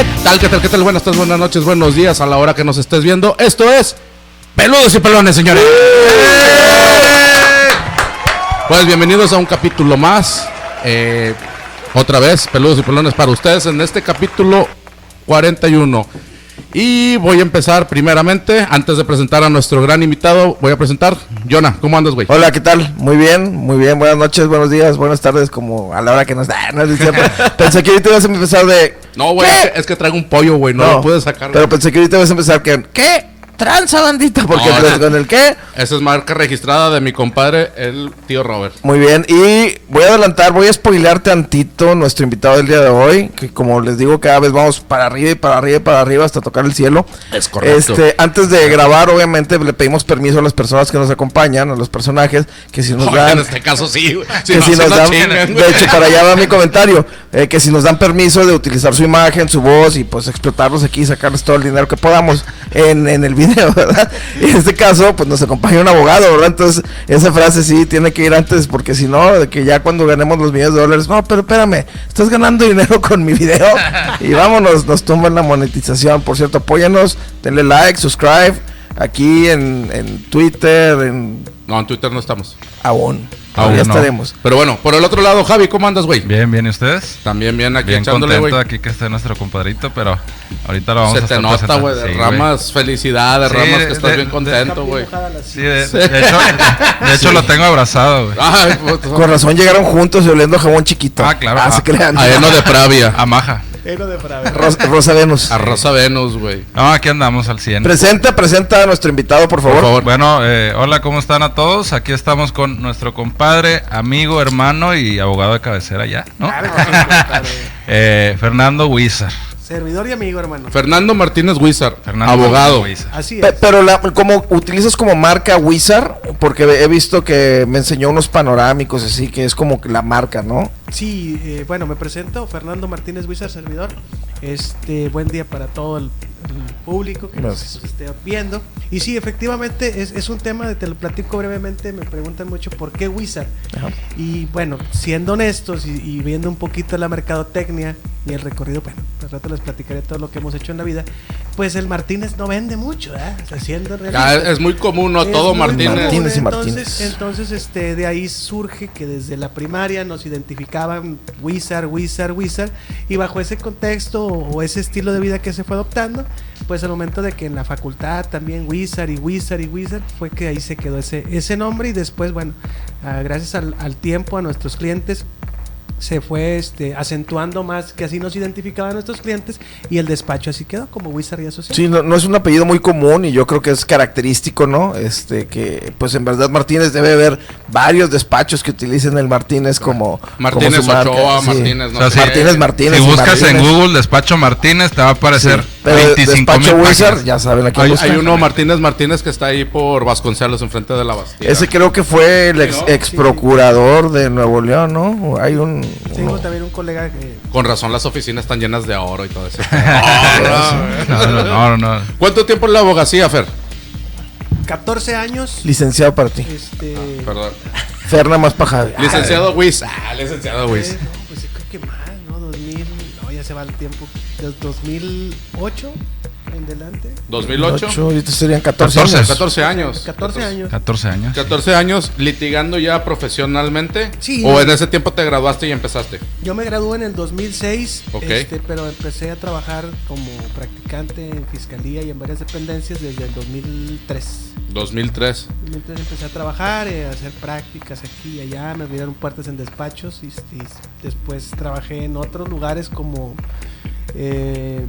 ¿Qué tal, qué tal, qué tal? Buenas tardes, buenas noches, buenos días a la hora que nos estés viendo. Esto es Peludos y Pelones, señores. Pues bienvenidos a un capítulo más. Eh, otra vez, Peludos y Pelones para ustedes en este capítulo 41. Y voy a empezar primeramente, antes de presentar a nuestro gran invitado, voy a presentar. Jonah, ¿cómo andas, güey? Hola, ¿qué tal? Muy bien, muy bien. Buenas noches, buenos días, buenas tardes, como a la hora que nos da. No, es pensé que ahorita ibas a empezar de. No, güey, es que, es que traigo un pollo, güey, no, lo puedes sacar. Pero pensé que ahorita ibas a empezar que. ¿Qué? Tranza, bandita. Porque pues, con el qué. Esa es marca registrada de mi compadre, el tío Robert. Muy bien. Y voy a adelantar, voy a spoilear tantito nuestro invitado del día de hoy. Que como les digo, cada vez vamos para arriba y para arriba y para arriba hasta tocar el cielo. Es correcto. Este, antes de grabar, obviamente, le pedimos permiso a las personas que nos acompañan, a los personajes, que si nos dan. En este caso sí, que si nos dan. de hecho, para allá va mi comentario. Eh, que si nos dan permiso de utilizar su imagen, su voz y pues explotarlos aquí y sacarles todo el dinero que podamos en, en el video Y en este caso, pues nos acompaña un abogado, ¿verdad? Entonces, esa frase sí tiene que ir antes, porque si no, de que ya cuando ganemos los millones de dólares, no, pero espérame, estás ganando dinero con mi video y vámonos, nos tumban la monetización. Por cierto, apóyanos, denle like, subscribe, aquí en, en Twitter, en... No, en Twitter no estamos. Aún. Aún ya estaremos. Pero bueno, por el otro lado, Javi, ¿cómo andas, güey? Bien, bien, ¿y ustedes? También bien aquí bien echándole, contento aquí que esté nuestro compadrito, pero ahorita lo vamos Se a te nota, güey, derramas felicidad, derramas sí, que estás bien contento, güey. Sí, de, de, hecho, de hecho lo tengo abrazado, güey. Con razón llegaron juntos y oliendo jabón chiquito. Ah, claro. Ah, se crean. A de Pravia. A Maja. Rosa, Venus. A Rosa Venus, güey. No, aquí andamos al 100. Presenta, presenta a nuestro invitado, por favor. Por favor. Bueno, eh, hola, ¿cómo están a todos? Aquí estamos con nuestro compadre, amigo, hermano y abogado de cabecera ya, ¿no? eh, Fernando Huizar. Servidor y amigo, hermano. Fernando Martínez Wizard, abogado. Así es. pero la, como utilizas como marca Wizard, porque he visto que me enseñó unos panorámicos así que es como la marca, ¿no? Sí, eh, bueno, me presento, Fernando Martínez Wizard, servidor. Este, buen día para todo el, público que nos esté viendo. Y sí, efectivamente, es, un tema, te lo platico brevemente, me preguntan mucho por qué Wizard. Y bueno, siendo honestos y, viendo un poquito la mercadotecnia y el recorrido, bueno, al rato les platicaré todo lo que hemos hecho en la vida, pues el Martínez no vende mucho, ¿eh? es muy común, ¿no? todo Martínez. Martínez y Martínez. Entonces, este, de ahí surge que desde la primaria nos identificaban Wizard, Wizard, Wizard, y bajo ese contexto o ese estilo de vida que se fue adoptando, pues al momento de que en la facultad también Wizard y Wizard y Wizard, fue que ahí se quedó ese, ese nombre y después, bueno, ah, gracias al, al tiempo, a nuestros clientes, se fue este, acentuando más que así nos identificaban nuestros clientes y el despacho así quedó como Wizard y Asociados. Sí, no, es un apellido muy común y yo creo que es característico, ¿no? Este que pues en verdad Martínez debe haber varios despachos que utilicen el Martínez como Martínez Ochoa, Martínez, no Martínez Martínez. Si buscas en Google despacho Martínez te va a aparecer pero 25 despacho Wizard, ya saben aquí hay, hay, uno Martínez Martínez que está ahí por Vasconcelos enfrente de la Bastilla. Ese creo que fue el ex, procurador de Nuevo León, ¿no? Hay un tengo también un colega que... Con razón las oficinas están llenas de oro y todo eso. no, no, no, ¿Cuánto tiempo en la abogacía, Fer? 14 años. Licenciado para ti. Este... Ah, perdón. Fer más paja. Licenciado Wiz. Ah, licenciado Wiz. pues creo que más, ¿no? 2000... No, ya se va el tiempo. Del 2008 en delante. 2008. ahorita serían 14, años. 14 años. 14 años. 14 años. 14 años litigando ya profesionalmente. Sí. ¿O en ese tiempo te graduaste y empezaste? Yo me gradué en el 2006. Ok. Este, pero empecé a trabajar como practicante en fiscalía y en varias dependencias desde el 2003. 2003. 2003 empecé a trabajar, eh, a hacer prácticas aquí y allá, me abrieron puertas en despachos y, y después trabajé en otros lugares como eh,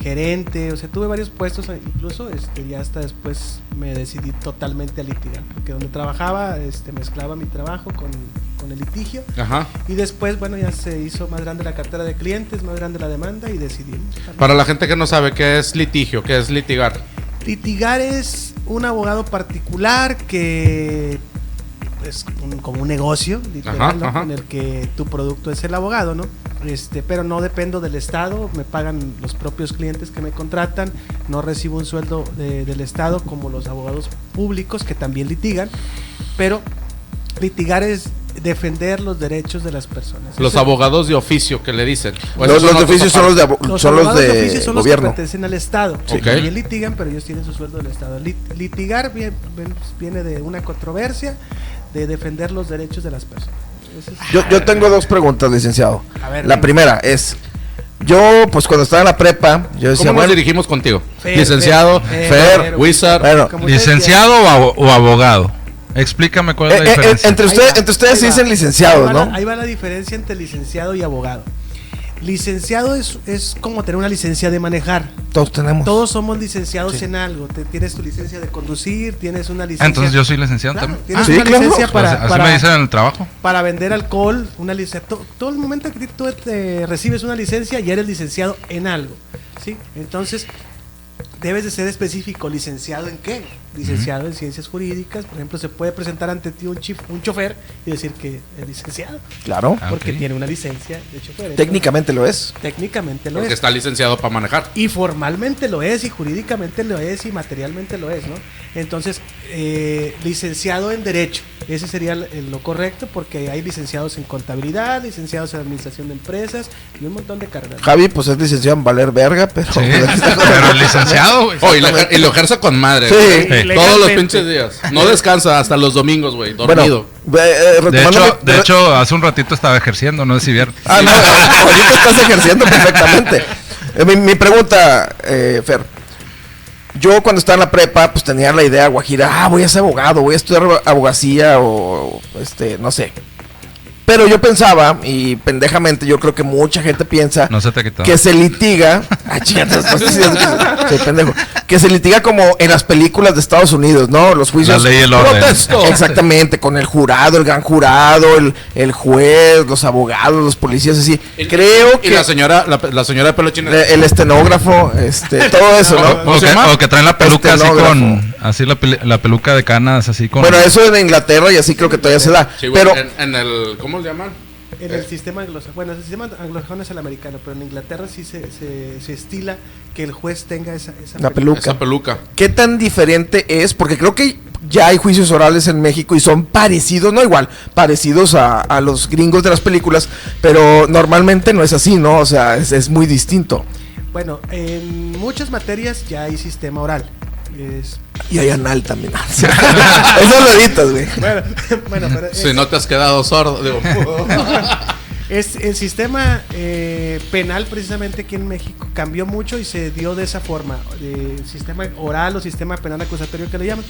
gerente, o sea, tuve varios puestos, incluso este, ya hasta después me decidí totalmente a litigar, porque donde trabajaba este, mezclaba mi trabajo con, con el litigio. Ajá. Y después, bueno, ya se hizo más grande la cartera de clientes, más grande la demanda y decidimos. Para la gente que no sabe qué es litigio, qué es litigar. Litigar es un abogado particular que es como un negocio, literal, en el que tu producto es el abogado, ¿no? Este, pero no dependo del Estado, me pagan los propios clientes que me contratan, no recibo un sueldo del Estado como los abogados públicos que también litigan, pero litigar es defender los derechos de las personas. Los abogados de oficio que le dicen. Los, los son de oficio son los de, Los son los abogados de, oficio son los gobierno. que pertenecen al Estado. Sí. También litigan, pero ellos tienen su sueldo del Estado. Lit- litigar viene de una controversia de defender los derechos de las personas. Yo, yo tengo dos preguntas, licenciado. A ver, la primera es, yo pues cuando estaba en la prepa, yo decía, ¿Cómo nos bueno, dirigimos contigo? Fer, Licenciado, Fer, Fer, Fer, Wizard. Bueno, ¿Licenciado o, abo- o abogado? Explícame cuál es eh, la eh, diferencia. entre, Ahí ustedes, va, entre ustedes se dicen licenciados, ahí ¿no? La, ahí va la diferencia entre licenciado y abogado. Licenciado es, es como tener una licencia de manejar. Todos tenemos. Todos somos licenciados Sí. en algo. Te- tienes tu licencia de conducir, tienes una Ah, licencia. entonces yo soy licenciado Claro, también. tienes sí, una claro. licencia Pues para, así para, me dicen en el trabajo. para vender alcohol, una licencia. to- todo el momento que tú te recibes una licencia, ya eres licenciado en algo. ¿sí? Entonces, debes de ser específico. ¿Licenciado en qué? Licenciado en ciencias jurídicas. Por ejemplo, se puede presentar ante ti un, chif- un chofer y decir que es licenciado. Claro, Ah, Porque tiene una licencia de chofer. Entonces, técnicamente lo es. técnicamente lo Porque es. está licenciado para manejar. Y formalmente lo es, y jurídicamente lo es, y materialmente lo es, ¿no? Entonces, eh, licenciado en Derecho, ese sería lo correcto, porque hay licenciados en Contabilidad, licenciados en Administración de Empresas y un montón de carreras. Javi, pues es licenciado en Valer Verga, pero... Sí, pero licenciado, güey. Oh, y, lo, y lo ejerce con madre. Sí. Sí. Todos los pinches días. No descansa hasta los domingos, güey. Dormido. Bueno, eh, eh, De hecho, mi- de hecho, hace un ratito estaba ejerciendo, no sé si vieron. Ah, no, ahorita estás ejerciendo perfectamente. Eh, mi, mi pregunta, eh, Fer. Yo cuando estaba en la prepa, pues tenía la idea guajira, ah, voy a ser abogado, voy a estudiar abogacía o, este, no sé. Pero yo pensaba, y pendejamente yo creo que mucha gente piensa, No se te quitó. que se litiga, ah, chingados, no sé si es- soy pendejo, que se litiga como en las películas de Estados Unidos, ¿no? Los juicios. La ley y el orden. Protesto. Exactamente, con el jurado, el gran jurado, el, el juez, los abogados, los policías, así. Creo Y que la señora, la, la señora de pelo chino. el, el estenógrafo, este, todo eso, ¿no? ¿Cómo O que, llama? o que traen la peluca así con. Así la, la peluca de canas, así con. Bueno, eso en Inglaterra y así creo que todavía se da. Sí, güey, pero en, en el. ¿Cómo le llaman? En el sistema anglosajón, bueno, el sistema anglosajón es el americano, pero en Inglaterra sí se, se, se estila que el juez tenga esa, esa La peluca. Esa peluca. ¿Qué tan diferente es? Porque creo que ya hay juicios orales en México y son parecidos, no igual, parecidos a, a los gringos de las películas, pero normalmente no es así, ¿no? O sea, es, es muy distinto. Bueno, en muchas materias ya hay sistema oral. Es, Y hay anal también. Eso lo editas, güey. bueno, bueno, pero es- Si no te has quedado sordo. Digo, Es, el sistema eh, penal precisamente aquí en México cambió mucho y se dio de esa forma, de sistema oral o sistema penal acusatorio que le llaman.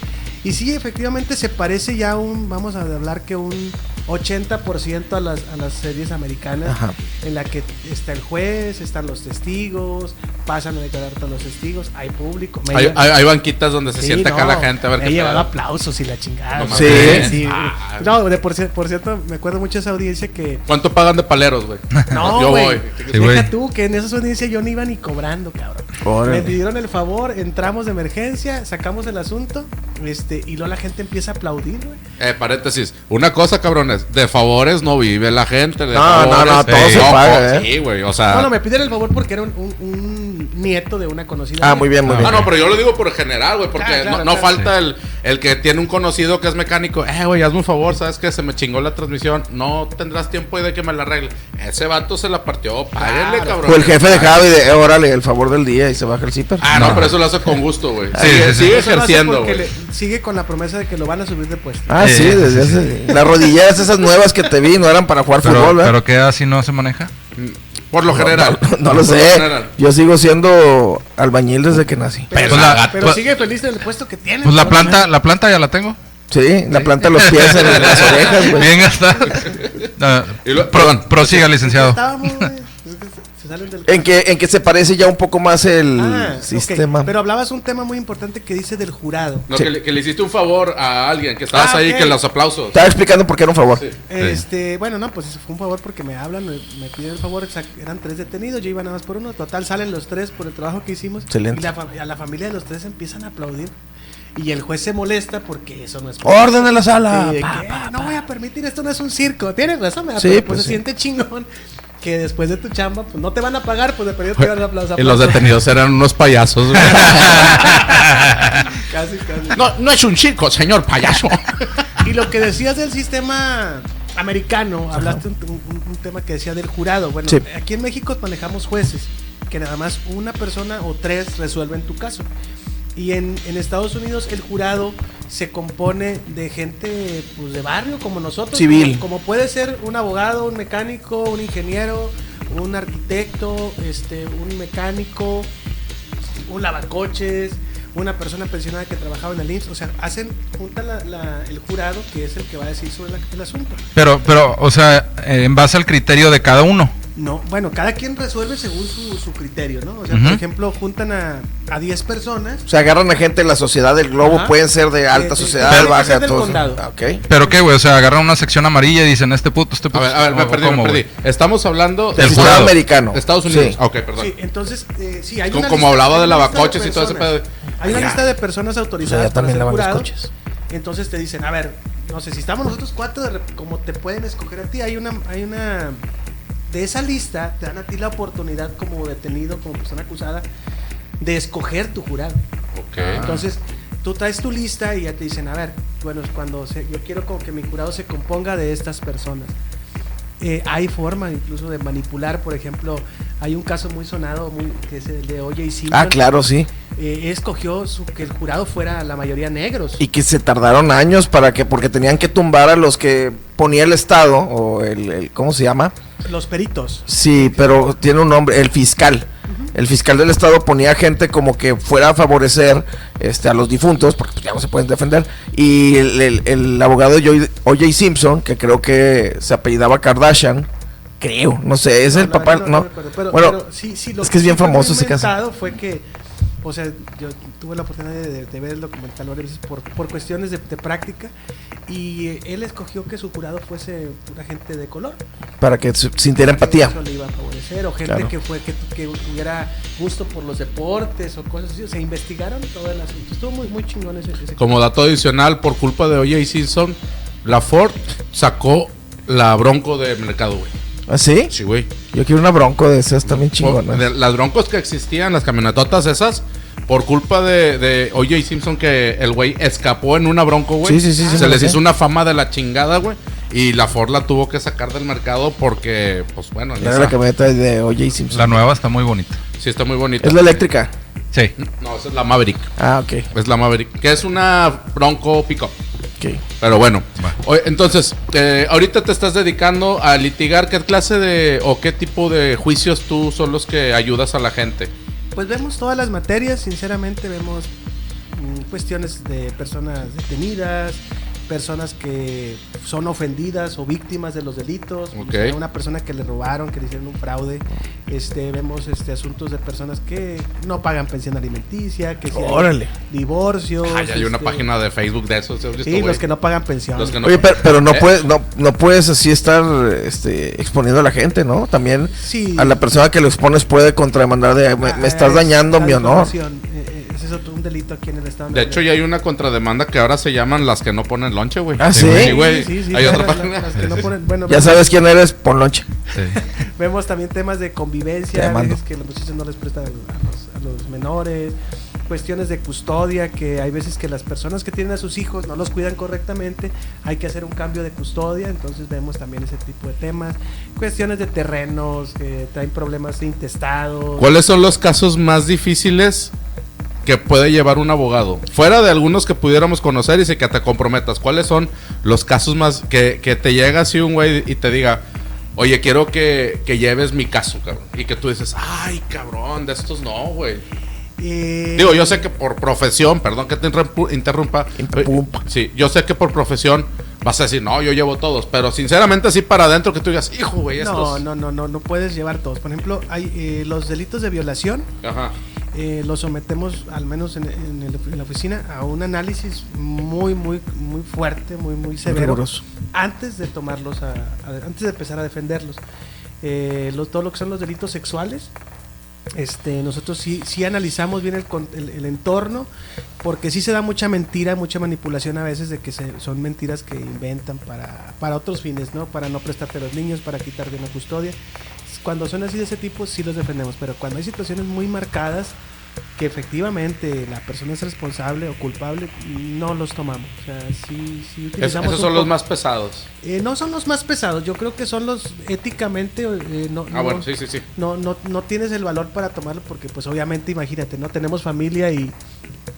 Y sí, efectivamente se parece ya un, vamos a hablar que un 80% a las, a las series americanas, Ajá. en la que está el juez, están los testigos, pasan a declarar todos los testigos, hay público. hay, lleva- hay- hay banquitas donde se Sí, sienta acá la gente a ver me qué pedo. aplausos y la chingada. No mames. Sí. Ah. No, de por, por cierto, me acuerdo mucho de esa audiencia que ¿Cuánto pagan de paleros, güey? no, Yo güey. voy. Sí. Deja tú que en esa audiencia yo no iba ni cobrando, cabrón. Órale. Me pidieron el favor, entramos de emergencia, sacamos el asunto, este, y luego la gente empieza a aplaudir, güey. Eh, paréntesis. Una cosa, cabrones. De favores no vive la gente. De No, favores, no, no, todo se paga, ¿eh? Sí, güey. O sea. Bueno, me pidieron el favor porque era un, un- un nieto de una conocida. Ah, muy bien, muy Ah, bien. Ah, no, pero yo lo digo por general, güey, porque Claro, claro, no, no claro. falta el, el que tiene un conocido que es mecánico. Eh, güey, hazme un favor, ¿sabes qué? Se me chingó la transmisión. No tendrás tiempo de que me la arregle. Ese vato se la partió. Páguenle, Claro. cabrón. O el jefe de Javi de, eh, órale, el favor del día y se baja el zipper. Ah, no, No. pero eso lo hace con gusto, güey. Sí, sigue ejerciendo, güey. le- sigue con la promesa de que lo van a subir de puesto. Ah, sí, desde sí, hace... Las rodilleras esas nuevas que te vi no eran para jugar pero, fútbol, ¿verdad? pero ¿qué así no se maneja? Por lo general. No, no lo Por sé. general. Yo sigo siendo albañil desde que nací. Pero, Pues la- pero pues- sigue feliz del puesto que tiene. Pues la planta, la planta ya la tengo. Sí, la planta de los pies en las orejas, güey. Bien gastada. No, lo- pro- prosiga, licenciado. Estábamos, salen del En que, en que se parece ya un poco más el Ah, sistema. Pero hablabas un tema muy importante que dice del jurado. No, Sí. que, le, que le hiciste un favor a alguien, que estabas Ah, ahí, ok. que los aplausos. Estaba explicando por qué era un favor. Sí. Este, bueno, no, pues fue un favor porque me hablan, me, me piden el favor, eran tres detenidos, yo iba nada más por uno, total salen los tres por el trabajo que hicimos Excelente. y la, a la familia de los tres empiezan a aplaudir y el juez se molesta porque eso no es Orden en la sala. Sí, Pa, que, pa, "Ah, no voy a permitir, esto no es un circo. Tienes razón. Sí, Pero, pues, pues se sí. siente chingón que después de tu chamba, pues no te van a pagar, pues de perdido te van a aplausos. Y los detenidos eran unos payasos, güey. Casi, casi. no, no es un chico, señor payaso. Y lo que decías del sistema americano, hablaste un, un- un tema que decía del jurado. Bueno, Sí. aquí en México manejamos jueces, que nada más una persona o tres resuelven tu caso. Y en, en Estados Unidos el jurado se compone de gente pues, de barrio como nosotros. Civil. Como, como puede ser un abogado, un mecánico, un ingeniero, un arquitecto, este, un mecánico, un lavacoches, una persona pensionada que trabajaba en el IMSS. O sea, hacen, juntan la- la- el jurado que es el que va a decir sobre la- el asunto. Pero, pero, o sea, en base al criterio de cada uno. No, bueno, cada quien resuelve según su, su criterio, ¿no? O sea, por ejemplo, juntan a, a 10 personas. O sea, agarran a gente de la sociedad del globo, Ajá. pueden ser de alta De- de- sociedad, baja, del condado. Ah, ok. ¿Pero qué, güey? O sea, agarran una sección amarilla y dicen, este puto, este A puto. ver, a ver, me ¿o perdí, me perdí. Estamos hablando Del jurado. americano. de Estados Unidos. Sí. Ok, perdón. Sí, entonces, eh, sí, hay Como- una como lista- hablaba de lavacoches y todo ese pedo. Hay una Ya. lista de personas O sea, autorizadas ya para también ser lavan los jurado. coches. Entonces te dicen, a ver, no sé, si estamos nosotros cuatro, como te pueden escoger a ti, hay una, hay una, de esa lista te dan a ti la oportunidad como detenido, como persona acusada, de escoger tu jurado. Ok. Entonces, tú traes tu lista y ya te dicen, a ver, bueno, es cuando se- yo quiero como que mi jurado se componga de estas personas. Eh, hay forma incluso de manipular, por ejemplo, hay un caso muy sonado muy, que es el de O.J. Simpson. Ah, claro, sí. Eh, escogió su- que el jurado fuera la mayoría negros. Y que se tardaron años para que, porque tenían que tumbar a los que ponía el Estado, o el, el- ¿cómo se llama? Los peritos. Sí, pero tiene un nombre, el fiscal. El fiscal del estado ponía gente como que fuera a favorecer este, a los difuntos, porque pues, ya no se pueden defender. Y el, el- el abogado O.J. Simpson, que creo que se apellidaba Kardashian, creo, no sé, es No, el papá, no. pero- bueno, pero sí, sí, lo es que es bien famoso ese caso. Fue que, o sea, yo tuve la oportunidad de, de ver el documental varias veces por, por cuestiones de, de práctica y él escogió que su jurado fuese pura gente de color. para que sintiera empatía. Eso le iba a favorecer, o gente Claro. que fue que, que tuviera gusto por los deportes o cosas así. O sea, investigaron todo el asunto. Estuvo muy, muy chingón ese, ese Como dato adicional, por culpa de O.J. Simpson, la Ford sacó la Bronco de mercado, güey. ¿Ah, sí? Sí, güey. Yo quiero una bronco de esas también chingonas. de las broncos que existían, las camionetotas esas, por culpa de, de O.J. Simpson, que el güey escapó en una bronco, güey. Sí, sí, sí, Se les sé. hizo una fama de la chingada, güey. Y la Ford la tuvo que sacar del mercado porque, pues bueno, en Era esa- la camioneta de O.J. Simpson. La nueva está muy bonita. sí está muy bonita. Es la eléctrica. Sí. No, esa es la Maverick. Ah, ok. Es la Maverick. Que es una bronco pick ok. Pero bueno, Va. Oye, entonces, eh, ahorita te estás dedicando a litigar. ¿Qué clase de o qué tipo de juicios tú son los que ayudas a la gente? Pues vemos todas las materias, sinceramente vemos mm, cuestiones de personas detenidas, personas que son ofendidas o víctimas de los delitos, o Ok. sea, una persona que le robaron, que le hicieron un fraude, este, vemos este asuntos de personas que no pagan pensión alimenticia, que si hay Órale. divorcios, Ah, ya hay una este, página de Facebook de esos. ¿has visto, sí, los que no pagan pensión. Los que no- Oye, pero, pero no, ¿Eh? puedes, no, no puedes así estar este, exponiendo a la gente, ¿no? También Sí. a la persona que lo expones puede contrademandar de me, me Ah, estás es dañando mi honor. eh, ese es otro un delito aquí en el estado. De hecho, ya hay una contrademanda que ahora se llaman las que no ponen lonche, güey. Ah, ¿sí? Sí, güey. Sí, sí, hay otra las- página. las que no ponen- bueno, Ya vemos- sabes quién eres, pon lonche. Sí. Vemos también temas de convivencia, veces que los muchachos no les prestan a los, a los menores, cuestiones de custodia, que hay veces que las personas que tienen a sus hijos no los cuidan correctamente, hay que hacer un cambio de custodia, entonces vemos también ese tipo de temas, cuestiones de terrenos, que traen problemas de intestados. ¿Cuáles son los casos más difíciles que puede llevar un abogado? Fuera de algunos que pudiéramos conocer y sé que te comprometas, ¿cuáles son los casos más que, que te llega así un güey y te diga, oye, quiero que, que lleves mi caso, cabrón? Y que tú dices, ay, cabrón, de estos no, güey. Eh, Digo, yo sé que por profesión, perdón que te interrumpa. Interrumpa. Sí, yo sé que por profesión vas a decir, no, yo llevo todos, pero sinceramente así para adentro que tú digas, hijo, güey, estos... no, no, no, no, no puedes llevar todos. Por ejemplo, hay eh, los delitos de violación, Ajá. Eh, los sometemos, al menos en, en el- en la oficina, a un análisis muy, muy, muy fuerte, muy, muy severo, antes de tomarlos, a, a- antes de empezar a defenderlos. Eh, lo- todo lo que son los delitos sexuales, este, nosotros sí, sí analizamos bien el, el- el entorno, porque sí se da mucha mentira, mucha manipulación a veces de que se- son mentiras que inventan para, para otros fines, ¿no? Para no prestarte a los niños, para quitarte una custodia. Cuando son así de ese tipo, sí los defendemos, pero cuando hay situaciones muy marcadas, que efectivamente la persona es responsable o culpable, no los tomamos. O sea, sí, utilizamos esos son los más pesados. Eh, no son los más pesados, yo creo que son los éticamente eh, no, Ah, no- bueno, sí, sí, sí. no, no, no tienes el valor para tomarlo porque pues obviamente imagínate, no tenemos familia y,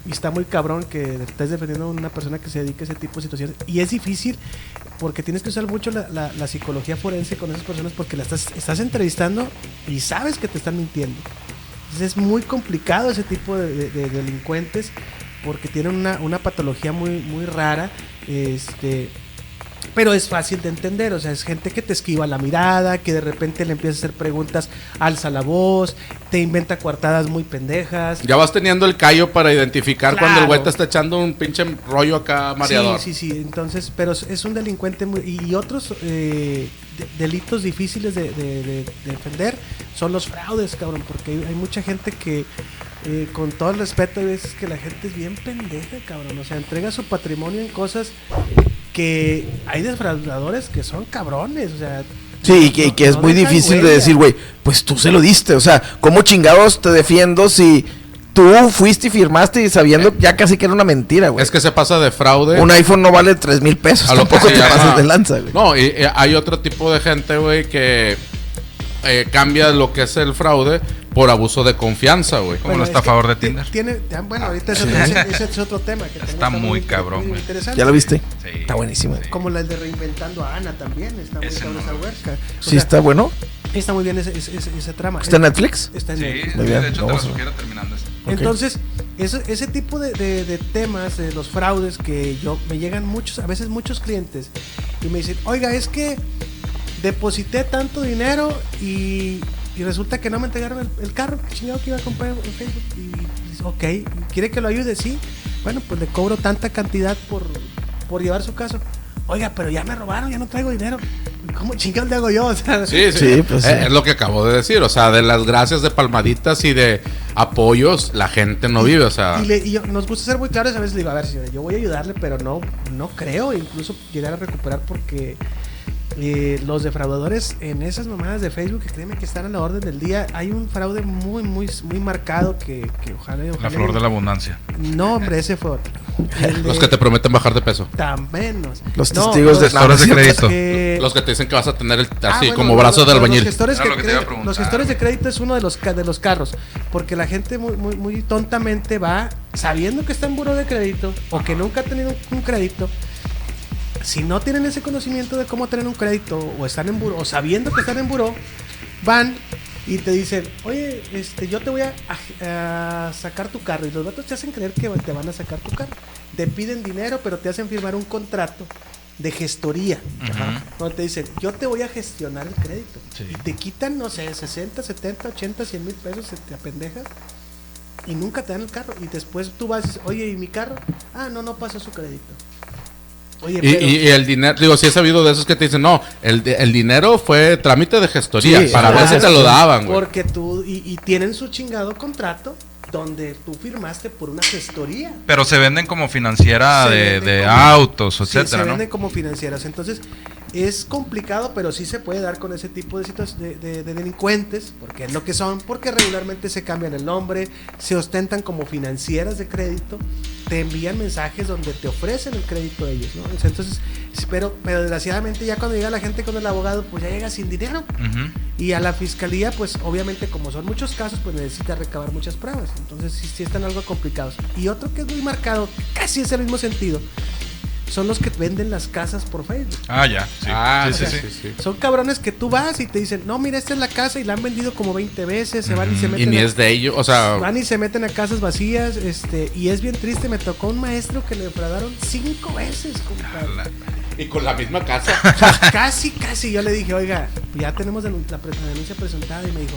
y está muy cabrón que estés defendiendo a una persona que se dedique a ese tipo de situaciones. Y es difícil porque tienes que usar mucho la, la- psicología forense con esas personas porque la estás, estás entrevistando y sabes que te están mintiendo. Entonces es muy complicado ese tipo de, de- de delincuentes porque tienen una, una patología muy, muy rara. Este, pero es fácil de entender, o sea, es gente que te esquiva la mirada, que de repente le empieza a hacer preguntas, alza la voz, te inventa coartadas muy pendejas. Ya vas teniendo el callo para identificar cuando el güey te está echando un pinche rollo acá mareador. Sí, sí, sí, entonces, pero es- un delincuente muy... Y otros eh, de- delitos difíciles de, de- de- de defender son los fraudes, cabrón, porque hay, hay mucha gente que, eh, con todo el respeto, hay veces que la gente es bien pendeja, cabrón, o sea, entrega su patrimonio en cosas que hay defraudadores que son cabrones, o sea... Sí, y que, es no muy difícil de decir, güey, pues tú se lo diste. O sea, ¿cómo chingados te defiendo si tú fuiste y firmaste y sabiendo ya casi que era una mentira, güey? Es que se pasa de fraude. Un iPhone no vale 3 mil pesos. a lo que te pases de lanza, güey. No, y, y hay otro tipo de gente, güey, que eh, cambia lo que es el fraude por abuso de confianza, güey. ¿Cómo no está es a favor de Tinder? Tiene, bueno, ahorita ese, ese- ese es otro tema. Que también Está muy cabrón, muy güey. interesante. ¿Ya lo viste? Sí. Está buenísimo. Sí. Como la de Reinventando a Ana también. Está muy cabrón no esa huerca. O Sí, sea, está bueno. está muy bien ese, ese, ese- ese trama. ¿Está en Netflix? Está en Sí, Netflix. Muy sí, bien, de hecho te lo vamos a- sugiero terminando esto. Ok. Entonces, ese, ese tipo de, de- de temas, de los fraudes que yo me llegan muchos, a veces muchos clientes y me dicen, oiga, es que deposité tanto dinero y, y resulta que no me entregaron el, el carro, que chingado que iba a comprar en Facebook. Y dice, ok, ¿quiere que lo ayude? Sí. Bueno, pues le cobro tanta cantidad por, por llevar su caso. Oiga, pero ya me robaron, ya no traigo dinero. ¿Cómo chingados le hago yo? O sea, Sí, sí. Sí, pues, Eh, sí. Es lo que acabo de decir. O sea, de las gracias de palmaditas y de apoyos, la gente no vive. O sea, Y, le- y yo- nos gusta ser muy claros, a veces le digo, a ver, señora, yo voy a ayudarle, pero no, no creo incluso llegar a recuperar porque eh, los defraudadores en esas mamadas de Facebook, créeme que están a la orden del día. Hay un fraude muy, muy, muy marcado que, que ojalá, La ojalá- flor de la abundancia. No, hombre, ese fue otro. El los de- que te prometen bajar de peso. Tan menos. Los No, testigos de... los- Gestores de no, es crédito. que- Los que te dicen que vas a tener el, Ah, así bueno, como los- brazo de albañil. Los gestores, que que cre- los gestores de crédito es uno de los, de los carros. Porque la gente muy, muy, muy tontamente va sabiendo que está en buro de crédito o que nunca ha tenido un crédito. Si no tienen ese conocimiento de cómo tener un crédito o están en buro o sabiendo que están en buro, van y te dicen, oye, este, yo te voy a, a- a sacar tu carro. Y los datos te hacen creer que te van a sacar tu carro. Te piden dinero, pero te hacen firmar un contrato de gestoría. Ajá. Donde te dicen, yo te voy a gestionar el crédito. Sí. Y te quitan, no sé, 60, 70, 80, 100 mil pesos, se te apendejas. Y nunca te dan el carro. Y después tú vas y dices, oye, ¿y mi carro? Ah, no, no pasó su crédito. Oye, Y, pero... y- y el dinero, digo, sí he sabido de esos que te dicen, no, el, de- el dinero fue trámite de gestoría. Sí, para ver si te lo daban, güey. Porque tú, y, y tienen su chingado contrato donde tú firmaste por una gestoría. Pero se venden como financiera Se de, venden de como- autos, Sí, etcétera, se ¿no? venden como financieras. Entonces, es complicado, pero sí se puede dar con ese tipo de, situa- de, de- de delincuentes, porque es lo que son, porque regularmente se cambian el nombre, se ostentan como financieras de crédito, te envían mensajes donde te ofrecen el crédito a ellos, ¿no? Entonces, pero, pero desgraciadamente ya cuando llega la gente con el abogado, pues ya llega sin dinero. Y a la fiscalía, pues obviamente como son muchos casos, pues necesita recabar muchas pruebas. Entonces sí, sí están algo complicados. Y otro que es muy marcado, casi es el mismo sentido, son los que venden las casas por Facebook. Ah, ya. Sí, Ah, sí, sí, sí. Son cabrones que tú vas y te dicen, no, mira, esta es la casa y la han vendido como 20 veces, se van y se Y meten. ni a- es de ellos, o sea, Van y se meten a casas vacías, este, y es bien triste, me tocó un maestro que le defraudaron cinco veces, compadre. y con la misma casa. casi, casi. Yo le dije, oiga, ya tenemos la denuncia presentada y me dijo,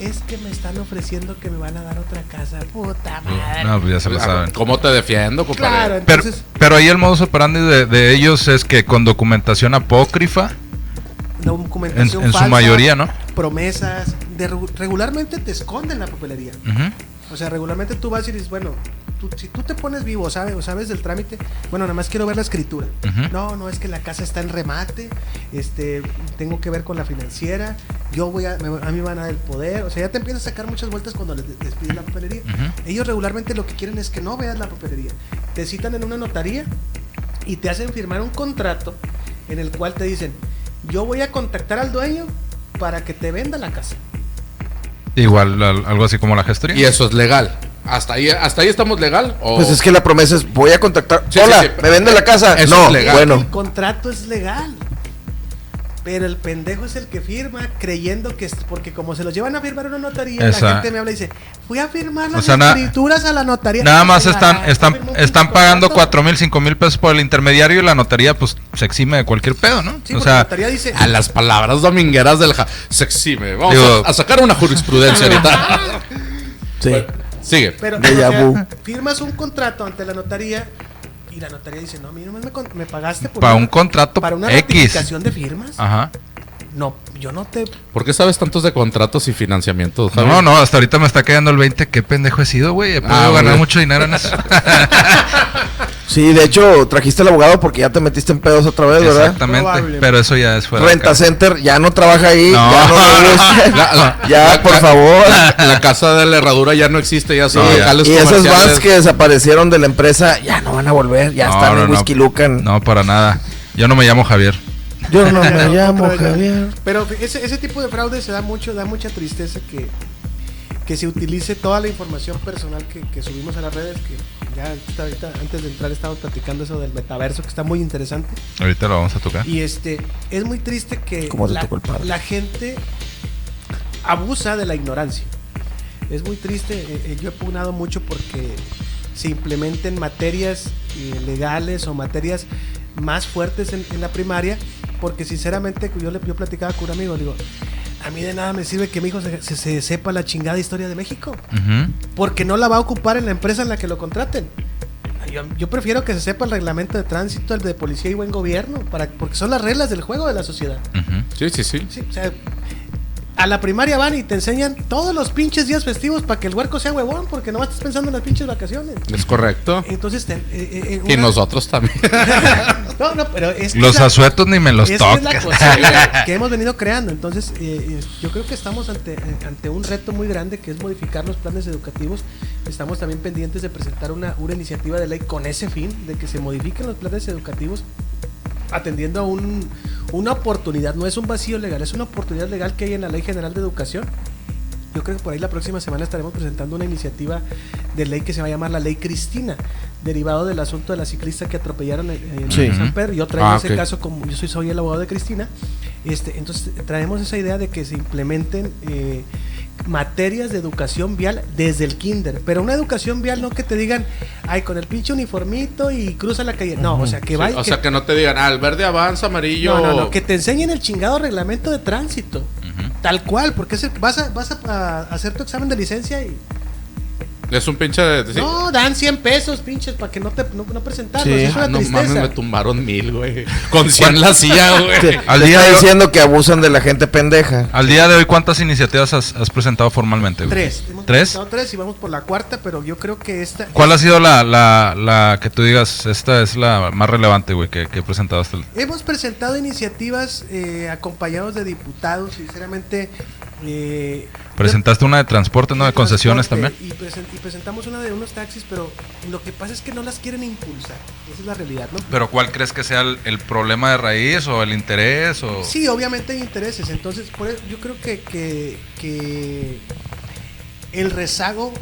es que me están ofreciendo que me van a dar otra casa. Puta madre. No, pues ya se lo saben. ¿Cómo te defiendo, compadre? claro, Pero, entonces, pero ahí el modus operandi de, de ellos es que con documentación apócrifa, en, documentación en su falsa, mayoría, ¿no? promesas, de regularmente te esconden la papelería. O sea, regularmente tú vas y dices, bueno, tú, si tú te pones vivo, ¿sabes? O sabes del trámite, bueno, nada más quiero ver la escritura. No, no, es que la casa está en remate, este, tengo que ver con la financiera, yo voy a, me- a mí me van a dar el poder, o sea, ya te empiezas a sacar muchas vueltas cuando les, les piden la papelería. Ellos regularmente lo que quieren es que no veas la papelería. Te citan en una notaría y te hacen firmar un contrato en el cual te dicen, yo voy a contactar al dueño para que te venda la casa. Igual, al- algo así como la gestoría. Y eso es legal. ¿Hasta ahí, hasta ahí estamos legal? ¿O- Pues es que la promesa es, voy a contactar. Sí, Hola, sí, sí, ¿me vende la casa? eso no, es legal. bueno. El contrato es legal. Pero el pendejo es el que firma creyendo que es porque como se los llevan a firmar a una notaría, Esa- la gente me habla y dice, fui a firmar las O sea, na- escrituras a la notaría. Nada más están, ¿usted están, están pagando cuatro mil, cinco mil pesos por el intermediario y la notaría pues se exime de cualquier pedo, ¿no? Sí, o porque sea, la notaría dice, A las palabras domingueras del... Ja se exime. Vamos Digo- a, a sacar una jurisprudencia ahorita. Sí. Sigue. pero o sea, firmas un contrato ante la notaría y la notaría dice, no, a mí nomás me, con- me pagaste por para una- un contrato para una X. ratificación de firmas. Ajá. No, yo no te ¿Por qué sabes tantos de contratos y financiamientos? Javi? No, no, hasta ahorita me está quedando el 20. Qué pendejo he sido, güey. He podido Ah, ganar mucho dinero en eso. Sí, de hecho, trajiste al abogado porque ya te metiste en pedos otra vez, ¿verdad? Exactamente. Pero eso ya es fuera. Renta. Center ya no trabaja ahí, No. ya no le gusta. La- la- ya, la- por la- favor. La casa de la herradura ya no existe, ya son locales Y esos vans que desaparecieron de la empresa ya no van a volver, ya No, están no, en no. Whisky Lucan. No, para nada. Yo no me llamo Javier. Yo no me llamo Javier. Pero ese, ese tipo de fraude se da mucho, da mucha tristeza que, que se utilice toda la información personal que, que subimos a las redes, que ya está ahorita, antes de entrar estábamos platicando eso del metaverso, que está muy interesante. Ahorita lo vamos a tocar. Y este, es muy triste que la gente abusa de la ignorancia. Es muy triste, eh, eh, yo he pugnado mucho porque se implementen materias eh, legales o materias más fuertes en, en la primaria, porque sinceramente yo, le, yo platicaba con un amigo, digo, a mí de nada me sirve que mi hijo se, se- se sepa la chingada historia de México, porque no la va a ocupar en la empresa en la que lo contraten. Yo, yo prefiero que se sepa el reglamento de tránsito, el de policía y buen gobierno, para, porque son las reglas del juego de la sociedad. Sí, sí, sí. Sí, o sea, a la primaria van y te enseñan todos los pinches días festivos para que el huerco sea huevón, porque no estás pensando en las pinches vacaciones. Es correcto. Entonces, te- eh, eh, eh, Y nosotros también. No, no, pero es que Los la- asuetos ni me los esa es la toques. cosa que- hemos venido creando. Entonces, eh, yo creo que estamos ante, ante un reto muy grande que es modificar los planes educativos. Estamos también pendientes de presentar una, una iniciativa de ley con ese fin, de que se modifiquen los planes educativos atendiendo a un, una oportunidad, no es un vacío legal, es una oportunidad legal que hay en la Ley General de Educación. Yo creo que por ahí la próxima semana estaremos presentando una iniciativa de ley que se va a llamar la Ley Cristina, derivado del asunto de la ciclista que atropellaron en, Sí. San Pedro. Yo traigo Ah, ese caso como yo soy, soy el abogado de Cristina. Este, entonces traemos esa idea de que se implementen eh, materias de educación vial desde el kinder, pero una educación vial no que te digan, ay, con el pinche uniformito y cruza la calle. No, o sea, que Sí, vaya. o sea, que no te digan, ah, el verde avanza, amarillo. No, no, no, que te enseñen el chingado reglamento de tránsito. Tal cual, porque es el- vas, a, vas a, a hacer tu examen de licencia y... Es un pinche. de- sí. No, dan 100 pesos, pinches, para que no te no, no presentarlos. Sí. Es una Ah, no tristeza. mames, me tumbaron mil, güey. Con 100 la silla, güey. Al día de- diciendo que abusan de la gente pendeja. Al día de hoy, ¿cuántas iniciativas has, has presentado formalmente? güey? Tres. Hemos ¿Tres? tres y vamos por la cuarta, pero yo creo que esta... ¿Cuál ha sido la, la, la que tú digas, esta es la más relevante, güey, que, que he presentado hasta el... Hemos presentado iniciativas eh, acompañados de diputados, sinceramente... eh, Presentaste una de transporte, ¿no? De concesiones también. Y, presen- y presentamos una de unos taxis, pero lo que pasa es que no las quieren impulsar. Esa es la realidad, ¿no? Pero ¿cuál crees que sea el, el problema de raíz o el interés o...? Sí, obviamente hay intereses. Entonces, por eso yo creo que, que, que el rezago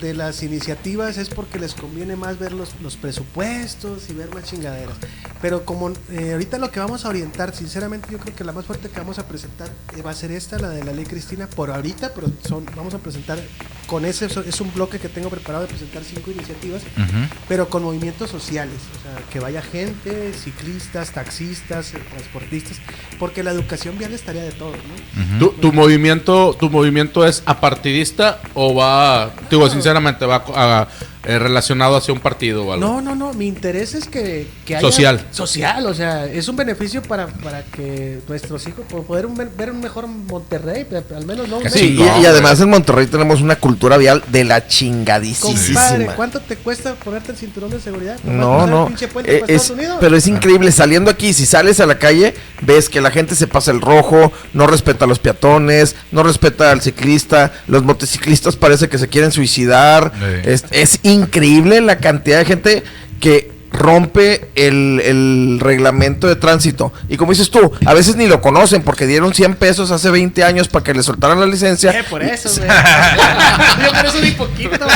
de las iniciativas es porque les conviene más ver los, los presupuestos y ver más chingaderas. Pero como eh, ahorita lo que vamos a orientar, sinceramente yo creo que la más fuerte que vamos a presentar eh, va a ser esta, la de la ley Cristina, por ahorita, pero son, vamos a presentar con ese, es un bloque que tengo preparado de presentar cinco iniciativas Ujú. pero con movimientos sociales, o sea, que vaya gente, ciclistas, taxistas, eh, transportistas, porque la educación vial estaría de todo, ¿no? Ujú. ¿Tu, tu movimiento, ¿Tu movimiento es apartidista o va, digo, sinceramente, va a, eh, relacionado hacia un partido o algo. No, no, no. Mi interés es que, que haya Social. Social, o sea, es un beneficio para, para que nuestros hijos po- poder un- ver un mejor Monterrey, al menos no un Sí, y, además en Monterrey tenemos una cultura vial de la chingadísima. Compadre, ¿cuánto te cuesta ponerte el cinturón de seguridad? No, no. Eh, es- pero es increíble. Saliendo aquí, si sales a la calle, ves que la gente se pasa el rojo, no respeta a los peatones, no respeta al ciclista. Los motociclistas parece que se quieren suicidar. Sí. Es, es increíble la cantidad de gente que rompe el, el reglamento de tránsito. Y como dices tú, a veces ni lo conocen porque dieron 100 pesos hace 20 años para que le soltaran la licencia. Eh, por eso, güey. Yo por eso di poquito.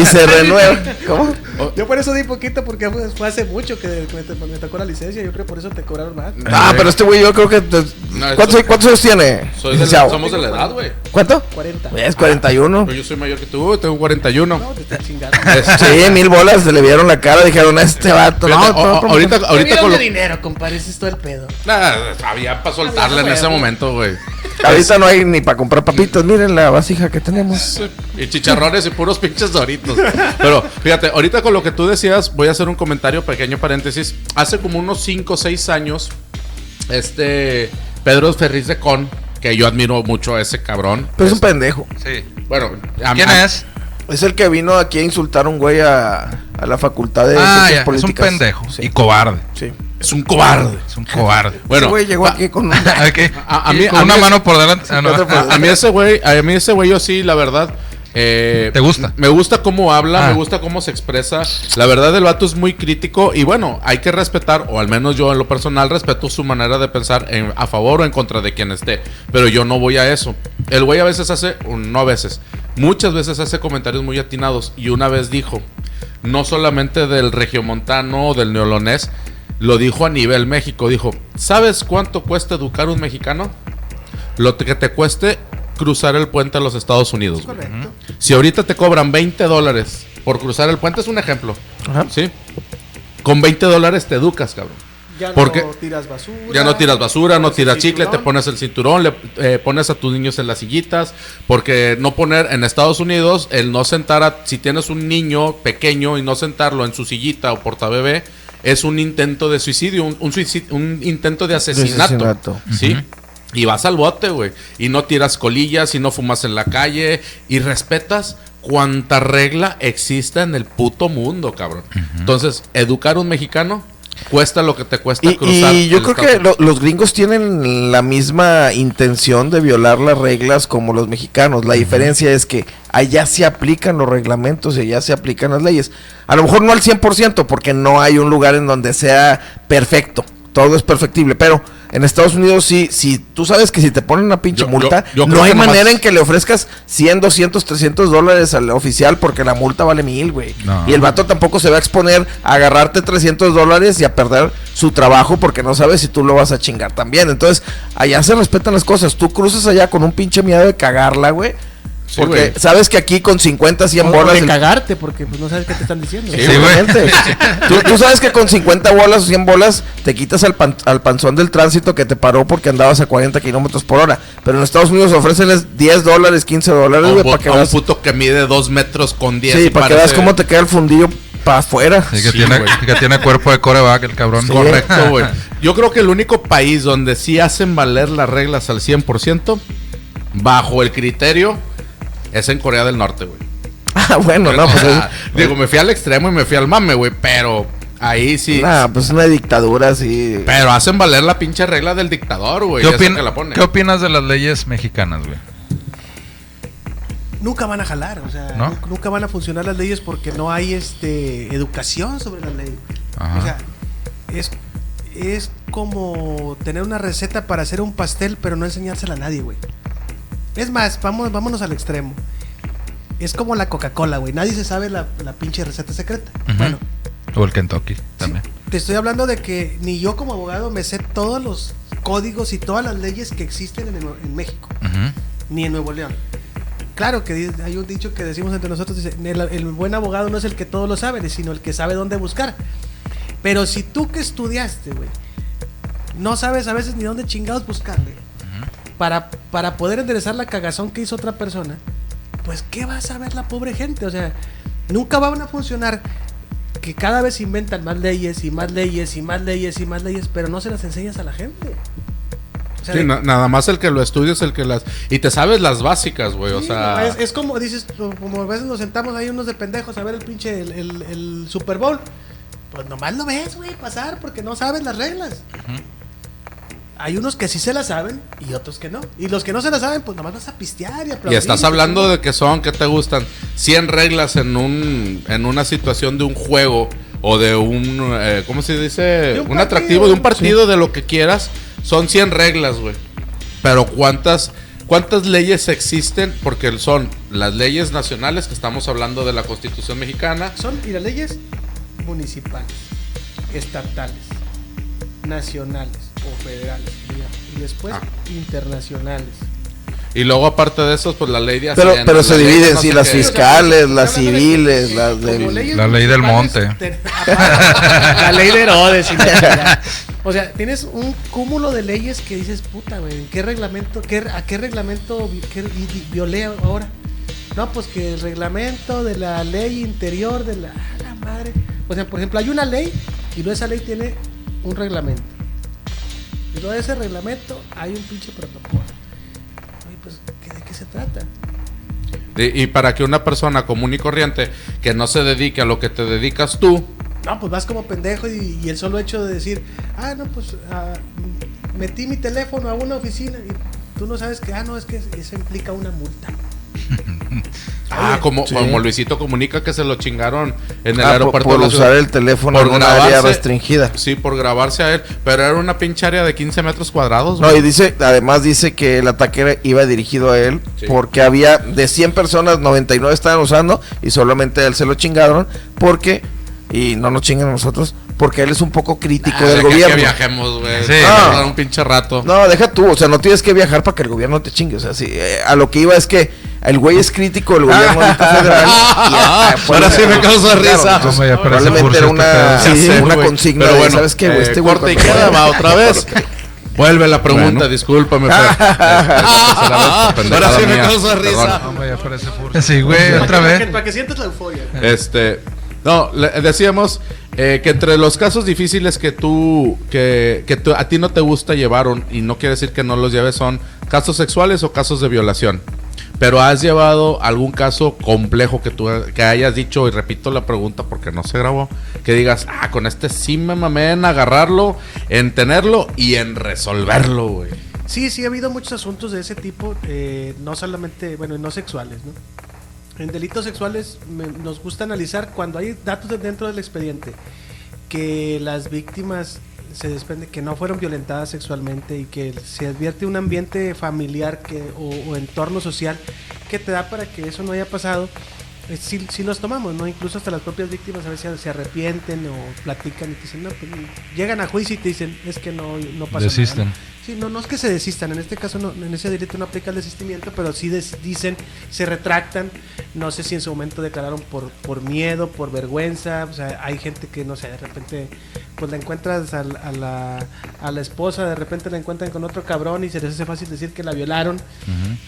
Y se renueva. ¿Cómo? Yo por eso di poquito porque fue, hace mucho que, me, tocó la licencia. Yo creo por eso te cobraron más. Ah, pero este güey yo creo que... te- No, ¿cuántos, ¿Cuántos años tiene? Soy de- licenciado? somos de la edad, güey. ¿Cuánto? 40. Es 41. Pero yo soy mayor que tú, tengo 41. No, te está chingando. Sí, mil bolas se le vieron la cara, dijeron, este vato. Fíjate, No, o- ahorita, ahorita con lo... de dinero, compadre. Ese es todo el pedo. Nah, había para soltarle en ese momento, güey. Ahorita no hay ni para comprar papitas. Miren la vasija que tenemos. Y chicharrones y puros pinches doritos. Pero fíjate, ahorita con lo que tú decías, voy a hacer un comentario, pequeño paréntesis. Hace como unos 5 o 6 años, este Pedro Ferriz de Con, que yo admiro mucho a ese cabrón. Pero es un pendejo. Sí. Bueno, a- ¿Quién a- es? Es el que vino aquí a insultar a un güey a, a la facultad de Ah, Ciencias ya, es un Políticas. pendejo. Sí. Y cobarde. sí. Es un cobarde. Es un cobarde. Bueno, Ese güey llegó aquí con un... ¿A? A- a mí- con a una mano por delante. Ah, no. a mí ese güey, a mí ese güey yo sí, la verdad. Eh, ¿Te gusta? Me gusta cómo habla, Ah. me gusta cómo se expresa. La verdad, el vato es muy crítico y bueno, hay que respetar, o al menos yo en lo personal respeto su manera de pensar en- a favor o en contra de quien esté. Pero yo no voy a eso. El güey a veces hace, no a veces, muchas veces hace comentarios muy atinados y una vez dijo, no solamente del regiomontano o del neolonés, lo dijo a nivel México. Dijo, ¿sabes cuánto cuesta educar un mexicano? Lo que te cueste cruzar el puente a los Estados Unidos. Correcto. Si ahorita te cobran 20 dólares por cruzar el puente, es un ejemplo. Ajá. ¿Sí? Con 20 dólares te educas, cabrón. Ya Porque no tiras basura. Ya no tiras basura, no tiras chicle, te pones el cinturón, le eh, pones a tus niños en las sillitas, porque no poner en Estados Unidos el no sentar a, si tienes un niño pequeño y no sentarlo en su sillita o portabebé, es un intento de suicidio, un, un suicidio, un intento de asesinato. asesinato. ¿Sí? Y vas al bote, güey. Y no tiras colillas, y no fumas en la calle, y respetas cuanta regla exista en el puto mundo, cabrón. Entonces, educar a un mexicano cuesta lo que te cuesta Y, cruzar. y yo creo que lo- los gringos tienen la misma intención de violar las reglas como los mexicanos. La diferencia es que allá se aplican los reglamentos y allá se aplican las leyes. A lo mejor no al 100% porque no hay un lugar en donde sea perfecto. Todo es perfectible, pero en Estados Unidos sí, si tú sabes que si te ponen una pinche Yo- multa, yo- yo no hay nomás- manera en que le ofrezcas 100, 200, 300 dólares al oficial porque la multa vale mil, güey. No. Y el vato tampoco se va a exponer a agarrarte 300 dólares y a perder su trabajo porque no sabe si tú lo vas a chingar también. Entonces, allá se respetan las cosas. Tú cruzas allá con un pinche miedo de cagarla, güey. Sí, porque güey. sabes que aquí con 50, 100 O- bolas... de el- cagarte, porque pues, no sabes qué te están diciendo. Sí, güey. Seguramente. tú, tú sabes que con 50 bolas o 100 bolas te quitas al, pan- al panzón del tránsito que te paró porque andabas a 40 kilómetros por hora. Pero en Estados Unidos ofrecen 10 dólares, 15 dólares, un, güey, para que a un veas. puto que mide dos metros con 10. Sí, para que veas cómo te queda el fundillo para afuera. Sí, que, Sí, tiene, que tiene cuerpo de coreback el cabrón. Correcto, güey. Yo creo que el único país donde sí hacen valer las reglas al 100%, bajo el criterio, es en Corea del Norte, güey. Ah, bueno, no, pues es, Digo, me fui al extremo y me fui al mame, güey, pero ahí sí. nah, pues es una dictadura así. Pero hacen valer la pinche regla del dictador, güey. ¿Qué, eso opin- que la pone. ¿Qué opinas de las leyes mexicanas, güey? Nunca van a jalar, o sea, nunca van a funcionar las leyes porque no hay este educación sobre las leyes. Ajá. O sea, es, es como tener una receta para hacer un pastel, pero no enseñársela a nadie, güey. Es más, vamos, vámonos al extremo. Es como la Coca-Cola, güey. Nadie se sabe la, la pinche receta secreta. Bueno, O el Kentucky también. te estoy hablando de que ni yo como abogado me sé todos los códigos y todas las leyes que existen en, el- en México, ni en Nuevo León. Claro que hay un dicho que decimos entre nosotros, dice, el, el buen abogado no es el que todo lo sabe, sino el que sabe dónde buscar. Pero si tú que estudiaste, güey, no sabes a veces ni dónde chingados buscarle, para, para poder enderezar la cagazón que hizo otra persona, pues ¿qué va a saber la pobre gente? O sea, Nunca van a funcionar que cada vez inventan más leyes y más leyes y más leyes y más leyes, pero no se las enseñas a la gente. O sea, Sí, de- na- nada más el que lo estudia es el que las... Y te sabes las básicas, güey, o sea... es, es como dices, como a veces nos sentamos ahí unos de pendejos a ver el pinche el, el- el Super Bowl. Pues nomás lo ves, güey, pasar porque no sabes las reglas. Hay unos que sí se las saben y otros que no. Y los que no se las saben, pues nomás vas a pistear y Y aplaudir. estás hablando de que son, que te gustan? 100 reglas en un en una situación de un juego o de un, eh, ¿cómo se dice? Un atractivo, de un partido, de lo que quieras. Son 100 reglas, güey. Pero ¿cuántas, ¿cuántas leyes existen? Porque son las leyes nacionales, que estamos hablando de la Constitución mexicana. Son, y las leyes municipales, estatales, nacionales o federales. Y después Ah. internacionales. Y luego aparte de eso, pues la ley de Pero, Hacienda, pero se de dividen, no si sé las qué. fiscales, las de civiles, las leyes La ley del monte. te- la ley de Herodes. y la chingada. o sea, tienes un cúmulo de leyes que dices, puta, güey, ¿en qué reglamento, qué, a qué reglamento vi- qué vi- vi- violé ahora? No, pues que el reglamento de la ley interior de la madre. O sea, por ejemplo, hay una ley y luego esa ley tiene un reglamento. Y de ese reglamento hay un pinche protocolo. Oye, pues, ¿qué- ¿de qué se trata? Y, y para que una persona común y corriente que no se dedique a lo que te dedicas tú, No, pues vas como pendejo y, y el solo hecho de decir, ah, no, pues m- metí mi teléfono a una oficina y tú no sabes que, ah, no, es que eso implica una multa. ah, como, sí. como Luisito comunica que se lo chingaron en el Ah, aeropuerto por usar el teléfono Por en una área grabarse. restringida. Sí, por grabarse a él, pero era una pinche área de 15 metros cuadrados. No, güey. y dice, además dice que el ataque iba dirigido a él Sí. porque había de 100 personas, 99 estaban usando y solamente a él se lo chingaron porque, y no nos chinguen a nosotros, porque él es un poco crítico Ah, del gobierno. Que viajemos, güey. Sí. Ah. Ah. un pinche rato. No, deja tú, o sea, no tienes que viajar para que el gobierno te chingue. O sea, sí, eh, a lo que iba es que el güey es crítico del gobierno ahorita federal. ah, Ahora sí me causa claro, risa. probablemente era una, una consigna Pero de, bueno, ¿sabes qué, güey? eh, Este corta y queda, va otra vez. Vuelve la pregunta, Bueno. discúlpame. Fer. Ahora sí me causa risa. Furso. Sí, güey, otra Para que, vez. para que sientas la euforia. Este, no, le- decíamos eh, que entre los casos difíciles que tú, que, que tú- a ti no te gusta llevar un- y no quiere decir que no los lleves son casos sexuales o casos de violación. Pero has llevado algún caso complejo que tú que hayas dicho y repito la pregunta porque no se grabó que digas ah con este sí me mamé en agarrarlo en tenerlo y en resolverlo güey Sí, sí, ha habido muchos asuntos de ese tipo, eh, no solamente, bueno, no sexuales, ¿no? En delitos sexuales me- nos gusta analizar cuando hay datos de- dentro del expediente que las víctimas se desprende que no fueron violentadas sexualmente y que se advierte un ambiente familiar que, o entorno social que te da para que eso no haya pasado. Eh, sí, sí los tomamos, ¿no? Incluso hasta las propias víctimas a veces se arrepienten o platican y te dicen, no, pues, llegan a juicio y te dicen, es que no, no pasó Desisten. nada. Sí, no, no es que se desistan, en este caso no, en ese delito no aplica el desistimiento, pero sí des- dicen, se retractan, no sé si en su momento declararon por, por miedo, por vergüenza, o sea, hay gente que, no sé, de repente, pues la encuentras a, la- a la, a la esposa, de repente la encuentran con otro cabrón y se les hace fácil decir que la violaron,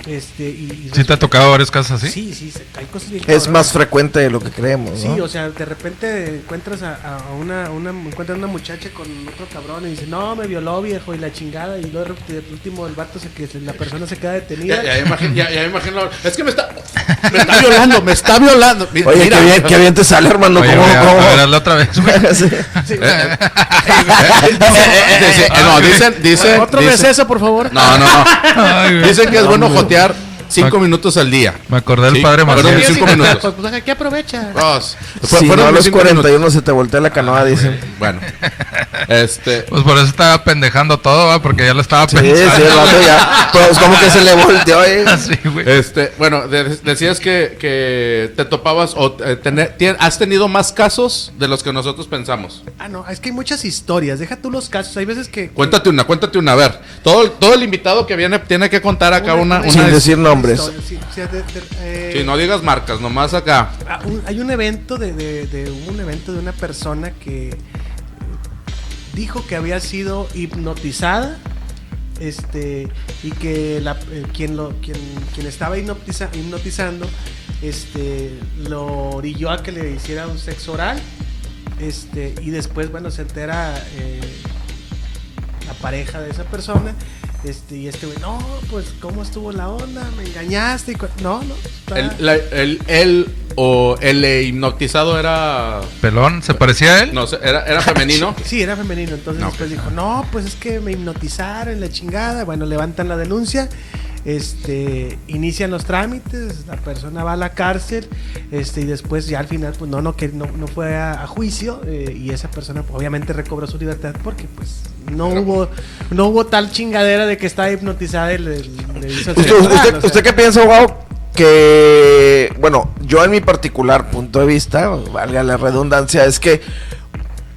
este, y... y ¿Sí te ha tocado varios casos así? Sí, sí, hay cosas bien Es más frecuente de lo que creemos, Sí, o sea, de repente encuentras a, a una, una, encuentras una muchacha con otro cabrón y dice, no, me violó viejo y la chingada, y luego de último el vato se que la persona se queda detenida. ya, ya, imagino, ya, ya imagino es que me está me está violando me está violando Oye, mira. qué bien, qué bien te sale, hermano. Oye, ¿Cómo, voy a, cómo? a verla otra vez. Sí. Sí, no, dicen, dicen, Otro dicen- receso, por favor. No, no, no. Dicen que es bueno jotear cinco minutos al día. Me acordé del Sí, padre mis cinco Pues, minutos. pues, aquí aprovecha. Si no, fueron a los cinco 41 se te voltea la canoa, dicen. Bueno, este. Pues por eso estaba pendejando todo, ¿va? porque ya lo estaba Sí, sí, pensando. el vato ya. Pues como que se le volteó, eh. Así, güey. Este, bueno, de- decías que, que te topabas o eh, has tenido más casos de los que nosotros pensamos. Ah, no, es que hay muchas historias. Deja tú los casos. Hay veces que. Cuéntate una, cuéntate una. A ver, todo, todo el invitado que viene tiene que contar acá una. una, Sin una- decir nombres. historia, sí, sí, de- de- eh, Sí, no digas marcas, nomás acá. Ah, hay un evento de, de- un evento de una persona que dijo que había sido hipnotizada este y que la, eh, quien lo quien, quien estaba hipnotiza- hipnotizando este, lo orilló a que le hiciera un sexo oral, este, y después, bueno, se entera eh, la pareja de esa persona, este, y este güey, no, pues, ¿cómo estuvo la onda? ¿Me engañaste? Y cu- no, no. está- El, la- el- o el hipnotizado era. ¿Pelón? ¿Se parecía a él? No sé, era, era femenino. Sí, era femenino. Entonces No, después dijo, no, pues es que me hipnotizaron, la chingada. Bueno, levantan la denuncia. Este, inician los trámites, la persona va a la cárcel, este, y después ya al final, pues no, no, que no, no fue a, a juicio, eh, y esa persona pues, obviamente recobró su libertad porque pues no hubo, no hubo tal chingadera de que estaba hipnotizada y le, le hizo el ¿Usted, usted- oral, o sea. usted qué piensa, abogado? Que, bueno, yo en mi particular punto de vista, valga la redundancia, es que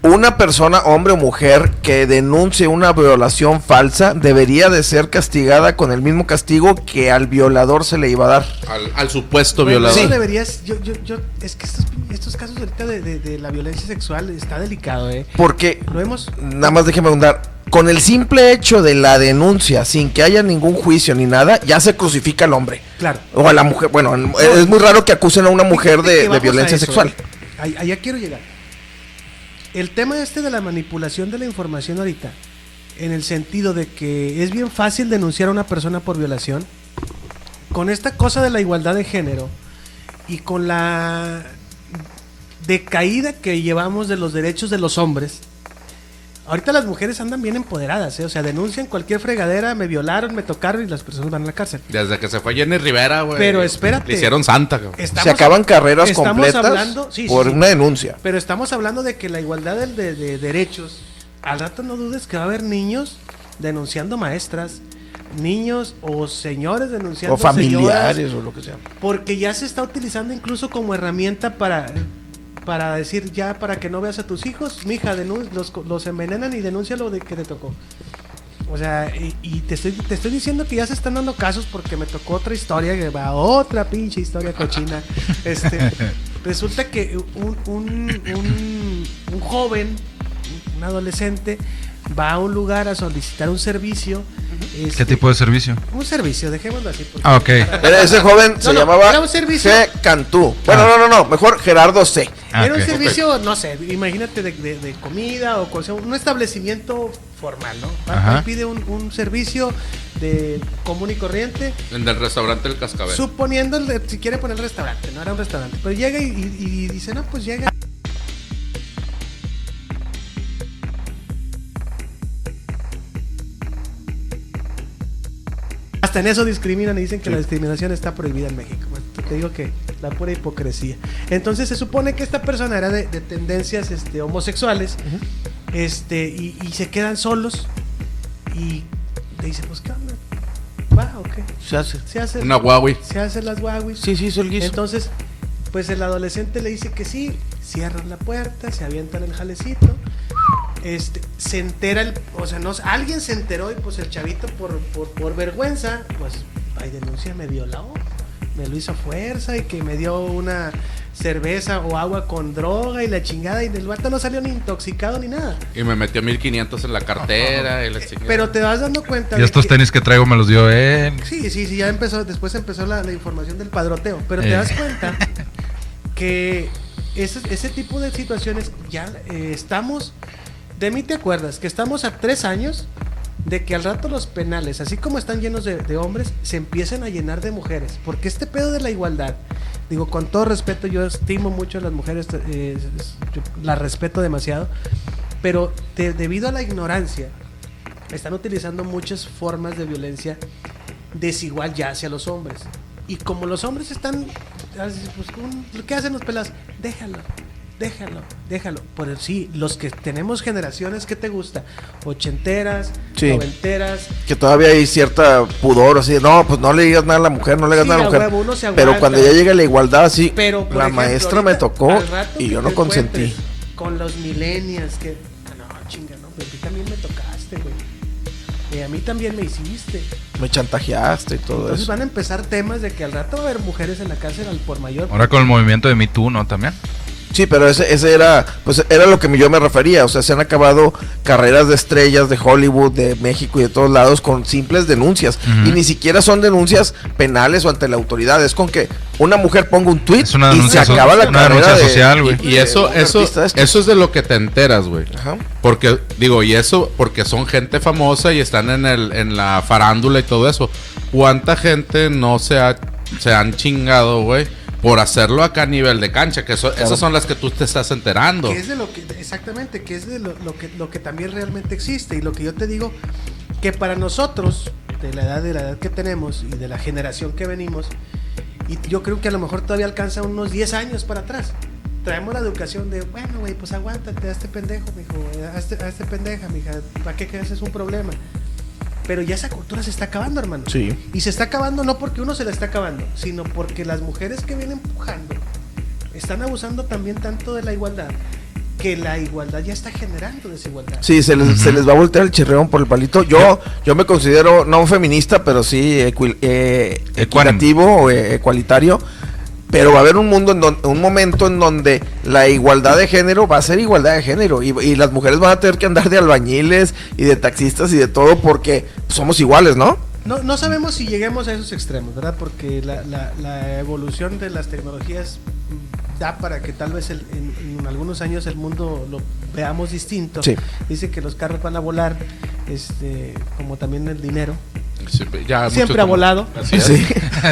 una persona, hombre o mujer, que denuncie una violación falsa debería de ser castigada con el mismo castigo que al violador se le iba a dar. Al, al supuesto Bueno, violador. eso deberías, yo, yo, yo, es que estos, estos casos ahorita de, de- de la violencia sexual está delicado, eh. Porque, Lo hemos, nada más déjeme abundar, con el simple hecho de la denuncia, sin que haya ningún juicio ni nada, ya se crucifica al hombre. claro. O a la mujer, bueno, es muy raro que acusen a una mujer de, violencia eso, sexual. eh. Ahí- Allá quiero llegar. El tema este de la manipulación de la información ahorita, en el sentido de que es bien fácil denunciar a una persona por violación, con esta cosa de la igualdad de género y con la decaída que llevamos de los derechos de los hombres, ahorita las mujeres andan bien empoderadas, ¿eh? o sea, denuncian cualquier fregadera, me violaron, me tocaron y las personas van a la cárcel. Desde que se fue Jenny Rivera, güey. Pero espérate. Le hicieron santa. Estamos- se acaban carreras estamos completas hablando- sí, por sí. una denuncia. Pero estamos hablando de que la igualdad del- de, de derechos, al rato no dudes que va a haber niños denunciando maestras, niños o señores denunciando O familiares señoras, o lo que sea. porque ya se está utilizando incluso como herramienta para para decir ya para que no veas a tus hijos, mija, los, los envenenan y denuncia lo de que te tocó. O sea, y, y te, estoy, te estoy diciendo que ya se están dando casos porque me tocó otra historia, que va otra pinche historia cochina. Este, resulta que un, un, un, un joven, un adolescente, va a un lugar a solicitar un servicio. ¿Qué este, tipo de servicio? Un servicio, dejémoslo así. porque- Ah, ok. Era ese joven se No, llamaba era un servicio- G. Cantú. Bueno, Ah. no, no, no, mejor Gerardo C. Ah, Era un servicio, no sé, imagínate de, de- de comida o cosa, un establecimiento formal, ¿no? Ajá. pide un, un servicio de común y corriente, En el restaurante El Cascabel. suponiendo, el- si quiere poner restaurante, no era un restaurante, pero llega y, y- y dice, no, pues llega. Hasta en eso discriminan y dicen que la discriminación está prohibida en México. Bueno, te digo que la pura hipocresía. Entonces se supone que esta persona era de, de tendencias este, homosexuales este, y, y se quedan solos y le dicen, pues qué onda. Va, ok. Se hace. Se hace, Una Huawei. se hace las guaguis. Sí, sí, guiso. Entonces, pues el adolescente le dice que sí, cierran la puerta, se avientan el jalecito. Este, se entera el, o sea, no, alguien se enteró y pues el chavito por, por, por vergüenza, pues, ay, denuncia, me violó, me lo hizo a fuerza y que me dio una cerveza o agua con droga y la chingada y el vato no salió ni intoxicado ni nada. Y me metió 1500 en la cartera. Y la chingada. Pero te vas dando cuenta Y estos que- tenis que traigo me los dio él. Sí, sí, sí, ya empezó, después empezó la, la información del padroteo, pero te Eh. das cuenta que ese, ese tipo de situaciones ya eh, estamos, de mí te acuerdas, que estamos a tres años de que al rato los penales, así como están llenos de, hombres, se empiecen a llenar de mujeres, porque este pedo de la igualdad, digo, con todo respeto, yo estimo mucho a las mujeres, eh, las respeto demasiado, pero de- debido a la ignorancia, están utilizando muchas formas de violencia desigual ya hacia los hombres. Y como los hombres están, pues, ¿qué hacen los pelados? Déjalo, déjalo, déjalo. Por sí, los que tenemos generaciones, ¿qué te gusta? Ochenteras, Sí. noventeras. Que todavía hay cierta pudor, así, no, pues no le digas nada a la mujer, no le digas Sí, nada a la mujer. huevo, uno se Pero cuando ya llega la igualdad, así, Pero, la ejemplo, maestra me tocó y que yo no consentí. Con los millennials, que, no, chinga, no, pero a ti también me tocaste, güey. Y a mí también me hiciste. Me chantajeaste y todo Entonces eso. van a empezar temas de que al rato va a haber mujeres en la cárcel al por mayor. Ahora con el movimiento de Me Too, ¿no? También. Sí, pero ese, ese era, pues era lo que yo me refería. O sea, se han acabado carreras de estrellas de Hollywood, de México y de todos lados con simples denuncias. Y ni siquiera son denuncias penales o ante la autoridad. Es con que una mujer ponga un tweet Es una y se acaba la una carrera de- social, güey. Y eso, un eso, estos. eso es de lo que te enteras, güey. Ajá. Porque, digo, y eso, porque son gente famosa y están en el, en la farándula y todo eso. ¿Cuánta gente no se ha, se han chingado, güey? Por hacerlo acá a nivel de cancha, que eso- esas son las que tú te estás enterando. Que es de lo que, exactamente, que es de lo, lo que, lo que también realmente existe. Y lo que yo te digo, que para nosotros, de la edad de la edad que tenemos y de la generación que venimos, y yo creo que a lo mejor todavía alcanza unos 10 años para atrás. Traemos la educación de, bueno, güey, pues aguántate a este pendejo, mijo, a este, a este pendeja, mija, ¿para qué crees es un problema? Pero ya esa cultura se está acabando, hermano. Sí. Y se está acabando no porque uno se la está acabando, sino porque las mujeres que vienen empujando están abusando también tanto de la igualdad que la igualdad ya está generando desigualdad. Sí, se les, se les va a voltear el chirreón por el palito. Yo, yo me considero no feminista, pero sí equi- eh, equitativo o eh, ecualitario. Pero va a haber un mundo, en don- un momento en donde la igualdad de género va a ser igualdad de género. Y, y las mujeres van a tener que andar de albañiles y de taxistas y de todo porque somos iguales, ¿no? No, no sabemos si lleguemos a esos extremos, ¿verdad? Porque la, la- la evolución de las tecnologías da para que tal vez el- en, en algunos años el mundo lo veamos distinto. Sí. Dice que los carros van a volar, este, como también el dinero. Ya Siempre muchos- ha volado. Sí.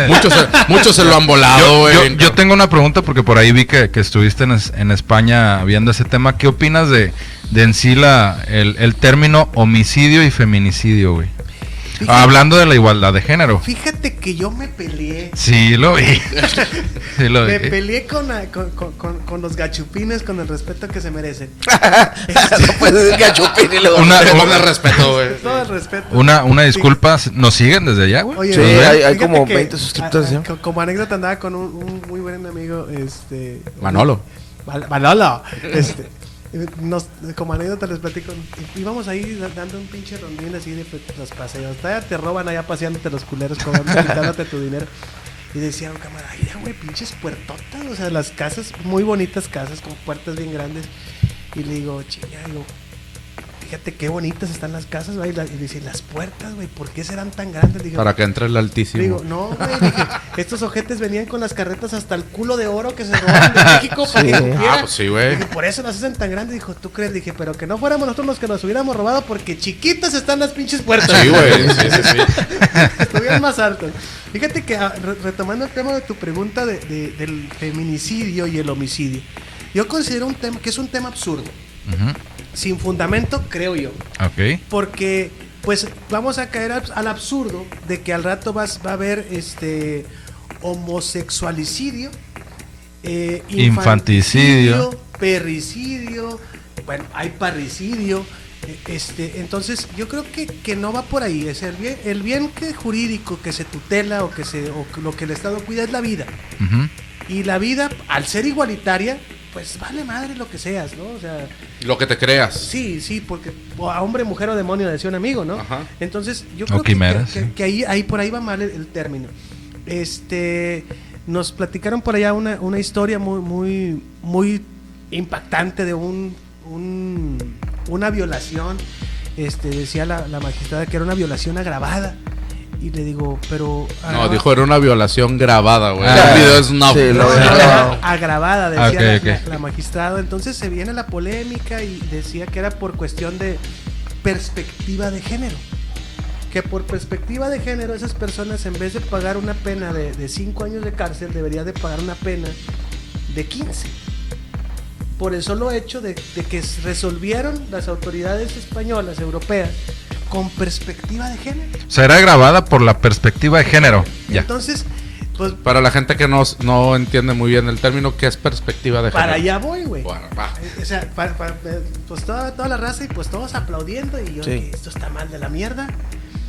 muchos, se, muchos se lo han volado, Yo, güey. yo- yo tengo una pregunta porque por ahí vi que, que estuviste en, es- en España viendo ese tema. ¿Qué opinas de, de en sí la, el, el término homicidio y feminicidio, güey? Fíjate- Hablando de la igualdad de género. Fíjate que yo me peleé. Sí, lo vi. Sí, lo Me vi. peleé con, la- con, con- con- con los gachupines con el respeto que se merecen. no puedes decir gachupín y luego- Una- ponle respeto, güey. Todo el respeto. Una, una disculpa, ¿nos siguen desde allá, güey? Oye, Sí, hay- hay como 20 suscriptores, Como anécdota andaba con un, un muy buen amigo, este... Manolo. Manolo. Este, nos, como anécdota les platico, íbamos ahí da- dando un pinche rondín así de pues, los paseos. Todavía te roban allá paseándote los culeros, cobrando, quitándote tu dinero. Y decía un camarada, güey, pinches puertotas. O sea, las casas, muy bonitas casas, con puertas bien grandes. Y le digo, chinga, digo, fíjate qué bonitas están las casas, güey. Y dice, las puertas, güey, ¿por qué serán tan grandes? Dije, Para que entre el altísimo. Digo, no, güey, dije, estos ojetes venían con las carretas hasta el culo de oro que se robaron de México para Sí. Ah, pues sí, güey. Dije, por eso las hacen tan grandes. Dijo, ¿tú crees? Dije, pero que no fuéramos nosotros los que nos hubiéramos robado porque chiquitas están las pinches puertas. Sí, güey. Sí, sí, sí. Estuvieran más altos. Fíjate que, ah, re- retomando el tema de tu pregunta de- de- del feminicidio y el homicidio, yo considero un tema que es un tema absurdo, Sin fundamento, creo yo. Ok. Porque, pues, vamos a caer al, absurdo de que al rato vas, va a haber este homosexualicidio, eh, Infanticidio. perricidio, bueno, hay parricidio. eh, Este, entonces, yo creo que, que no va por ahí. Es el bien, el bien que jurídico que se tutela o que se o lo que el Estado cuida es la vida. Y la vida, al ser igualitaria, pues vale madre lo que seas, ¿no? O sea, Lo que te creas. Sí, sí, porque a hombre, mujer o demonio decía un amigo, ¿no? Ajá. Entonces, yo creo que, quimeras, que- sí. que ahí, ahí por ahí va mal el, el término. Este, nos platicaron por allá una, una historia muy, muy, muy impactante de un, un- una violación. Este, decía la, la magistrada que era una violación agravada. Y le digo, pero. No, agrava- dijo era una violación grabada, güey. Ah, el video es no. sí, no, no, no, agravada, decía Ah, ok, la, ok. la- la magistrada. Entonces se viene la polémica y decía que era por cuestión de perspectiva de género. Que por perspectiva de género, esas personas en vez de pagar una pena de 5 años de cárcel, deberían de pagar una pena de 15. Por el solo hecho de, de que resolvieron las autoridades españolas, europeas, con perspectiva de género. Era grabada por la perspectiva de género. Ya. Entonces, pues Para la gente que no, no entiende muy bien el término, ¿qué es perspectiva de para género? allá voy, güey. Bueno. O sea, pa- pa- eh, pues toda, toda la raza y pues todos aplaudiendo y yo, Sí. "Oye, esto está mal de la mierda.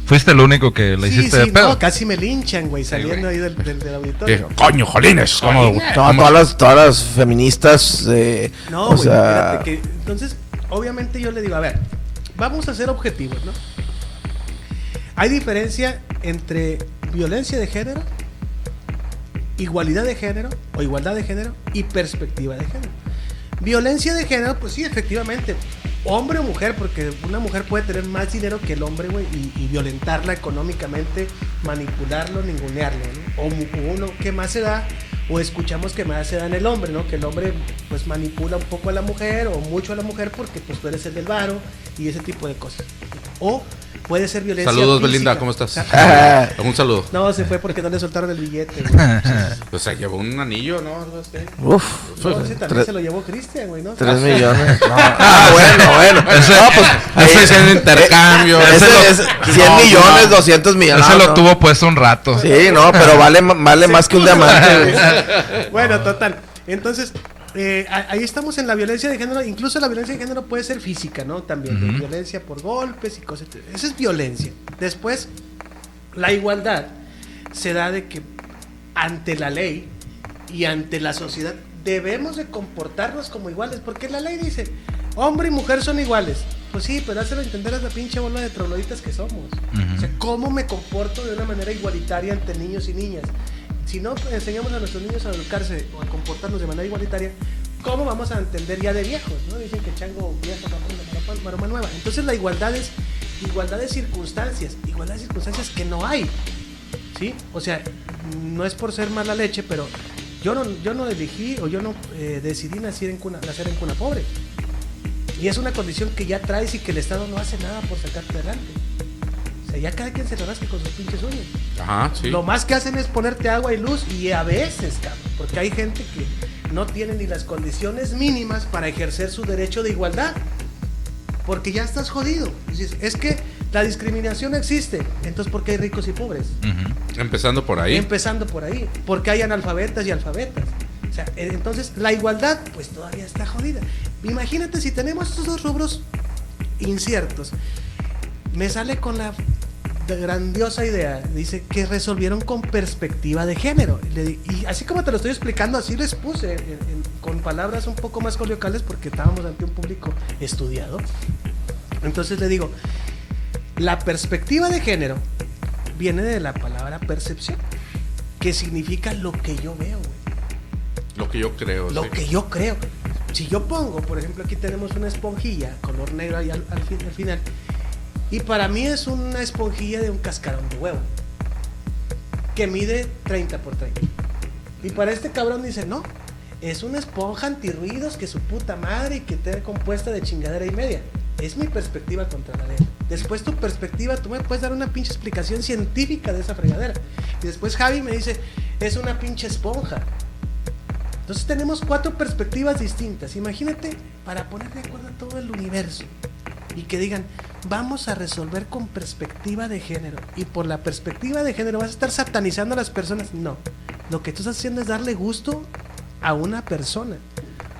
Fuiste el único que le sí, hiciste sí, de pedo. no, casi me linchan, güey, saliendo güey. ahí del, del, del auditorio. Dijo, Coño, jolines. ¿cómo- cómo- todas, las, todas las feministas, eh, No, o güey, sea, que, entonces, obviamente yo le digo, a ver, vamos a ser objetivos, ¿no? Hay diferencia entre violencia de género, igualdad de género o igualdad de género y perspectiva de género. Violencia de género, pues sí, efectivamente. Hombre o mujer, porque una mujer puede tener más dinero que el hombre, güey, y, violentarla económicamente, manipularlo, ningunearlo, ¿no? O uno, ¿qué más se da? O escuchamos que más se da en el hombre, ¿no? Que el hombre, pues, manipula un poco a la mujer o mucho a la mujer porque, pues, tú eres el del varo y ese tipo de cosas. O puede ser violencia Saludos, física. Belinda, ¿cómo estás? Ah. Un saludo. No, se fue porque no le soltaron el billete, güey. O sea, llevó un anillo, ¿no? Algo así. Uf, No, ese también se lo llevó Cristian, güey, ¿no? tres millones. No. Ah, bueno, bueno. Ese- no, pues, Ese eh, es el intercambio. ese Ese lo- es 100 No, millones, no. 200 millones. Ese No, lo no. tuvo puesto un rato. Sí, no, pero vale, vale más que un diamante. Bueno, total. Entonces, eh, ahí estamos en la violencia de género. Incluso la violencia de género puede ser física, ¿no? También. de Ujú. Violencia por golpes y cosas. Esa es violencia. Después, la igualdad se da de que ante la ley y ante la sociedad debemos de comportarnos como iguales. Porque la ley dice, hombre y mujer son iguales. Pues sí, pero hazlo entender a la pinche bola de trogloditas que somos. Ujú. O sea, ¿cómo me comporto de una manera igualitaria ante niños y niñas? Si no enseñamos a nuestros niños a educarse o a comportarnos de manera igualitaria, ¿cómo vamos a entender ya de viejos? ¿no? Dicen que chango viejo, maroma, maroma nueva. Entonces la igualdad es igualdad de circunstancias, igualdad de circunstancias que no hay. ¿Sí? O sea, no es por ser mala leche, pero yo no, yo no elegí o yo no eh, decidí nacer en, cuna, nacer en cuna pobre. Y es una condición que ya traes y que el Estado no hace nada por sacarte adelante. Ya cada quien se rasque con sus pinches uñas. Ajá, sí. Lo más que hacen es ponerte agua y luz y a veces, cabrón, porque hay gente que no tiene ni las condiciones mínimas para ejercer su derecho de igualdad. Porque ya estás jodido. Dices, es que la discriminación existe, entonces ¿por qué hay ricos y pobres? Empezando por ahí. Empezando por ahí, porque hay analfabetas y alfabetas. O sea, eh, entonces la igualdad pues todavía está jodida. Imagínate si tenemos estos dos rubros inciertos. Me sale con la grandiosa idea, dice que resolvieron con perspectiva de género. Y así como te lo estoy explicando, así les puse en- en- con palabras un poco más coloquiales porque estábamos ante un público estudiado. Entonces le digo, la perspectiva de género viene de la palabra percepción, que significa lo que yo veo, güey. Lo que yo creo. Lo sí. que yo creo. Si yo pongo, por ejemplo, aquí tenemos una esponjilla, color negro ahí al, al fin- al final, y para mí es una esponjilla de un cascarón de huevo, que mide 30 por 30. Y para este cabrón dice, no, es una esponja antirruidos que su puta madre y que esté compuesta de chingadera y media. Es mi perspectiva contra la ley. Después tu perspectiva, tú me puedes dar una pinche explicación científica de esa fregadera. Y después Javi me dice, es una pinche esponja. Entonces tenemos cuatro perspectivas distintas. Imagínate para poner de acuerdo a todo el universo y que digan, vamos a resolver con perspectiva de género. Y por la perspectiva de género vas a estar satanizando a las personas. No, lo que tú estás haciendo es darle gusto a una persona,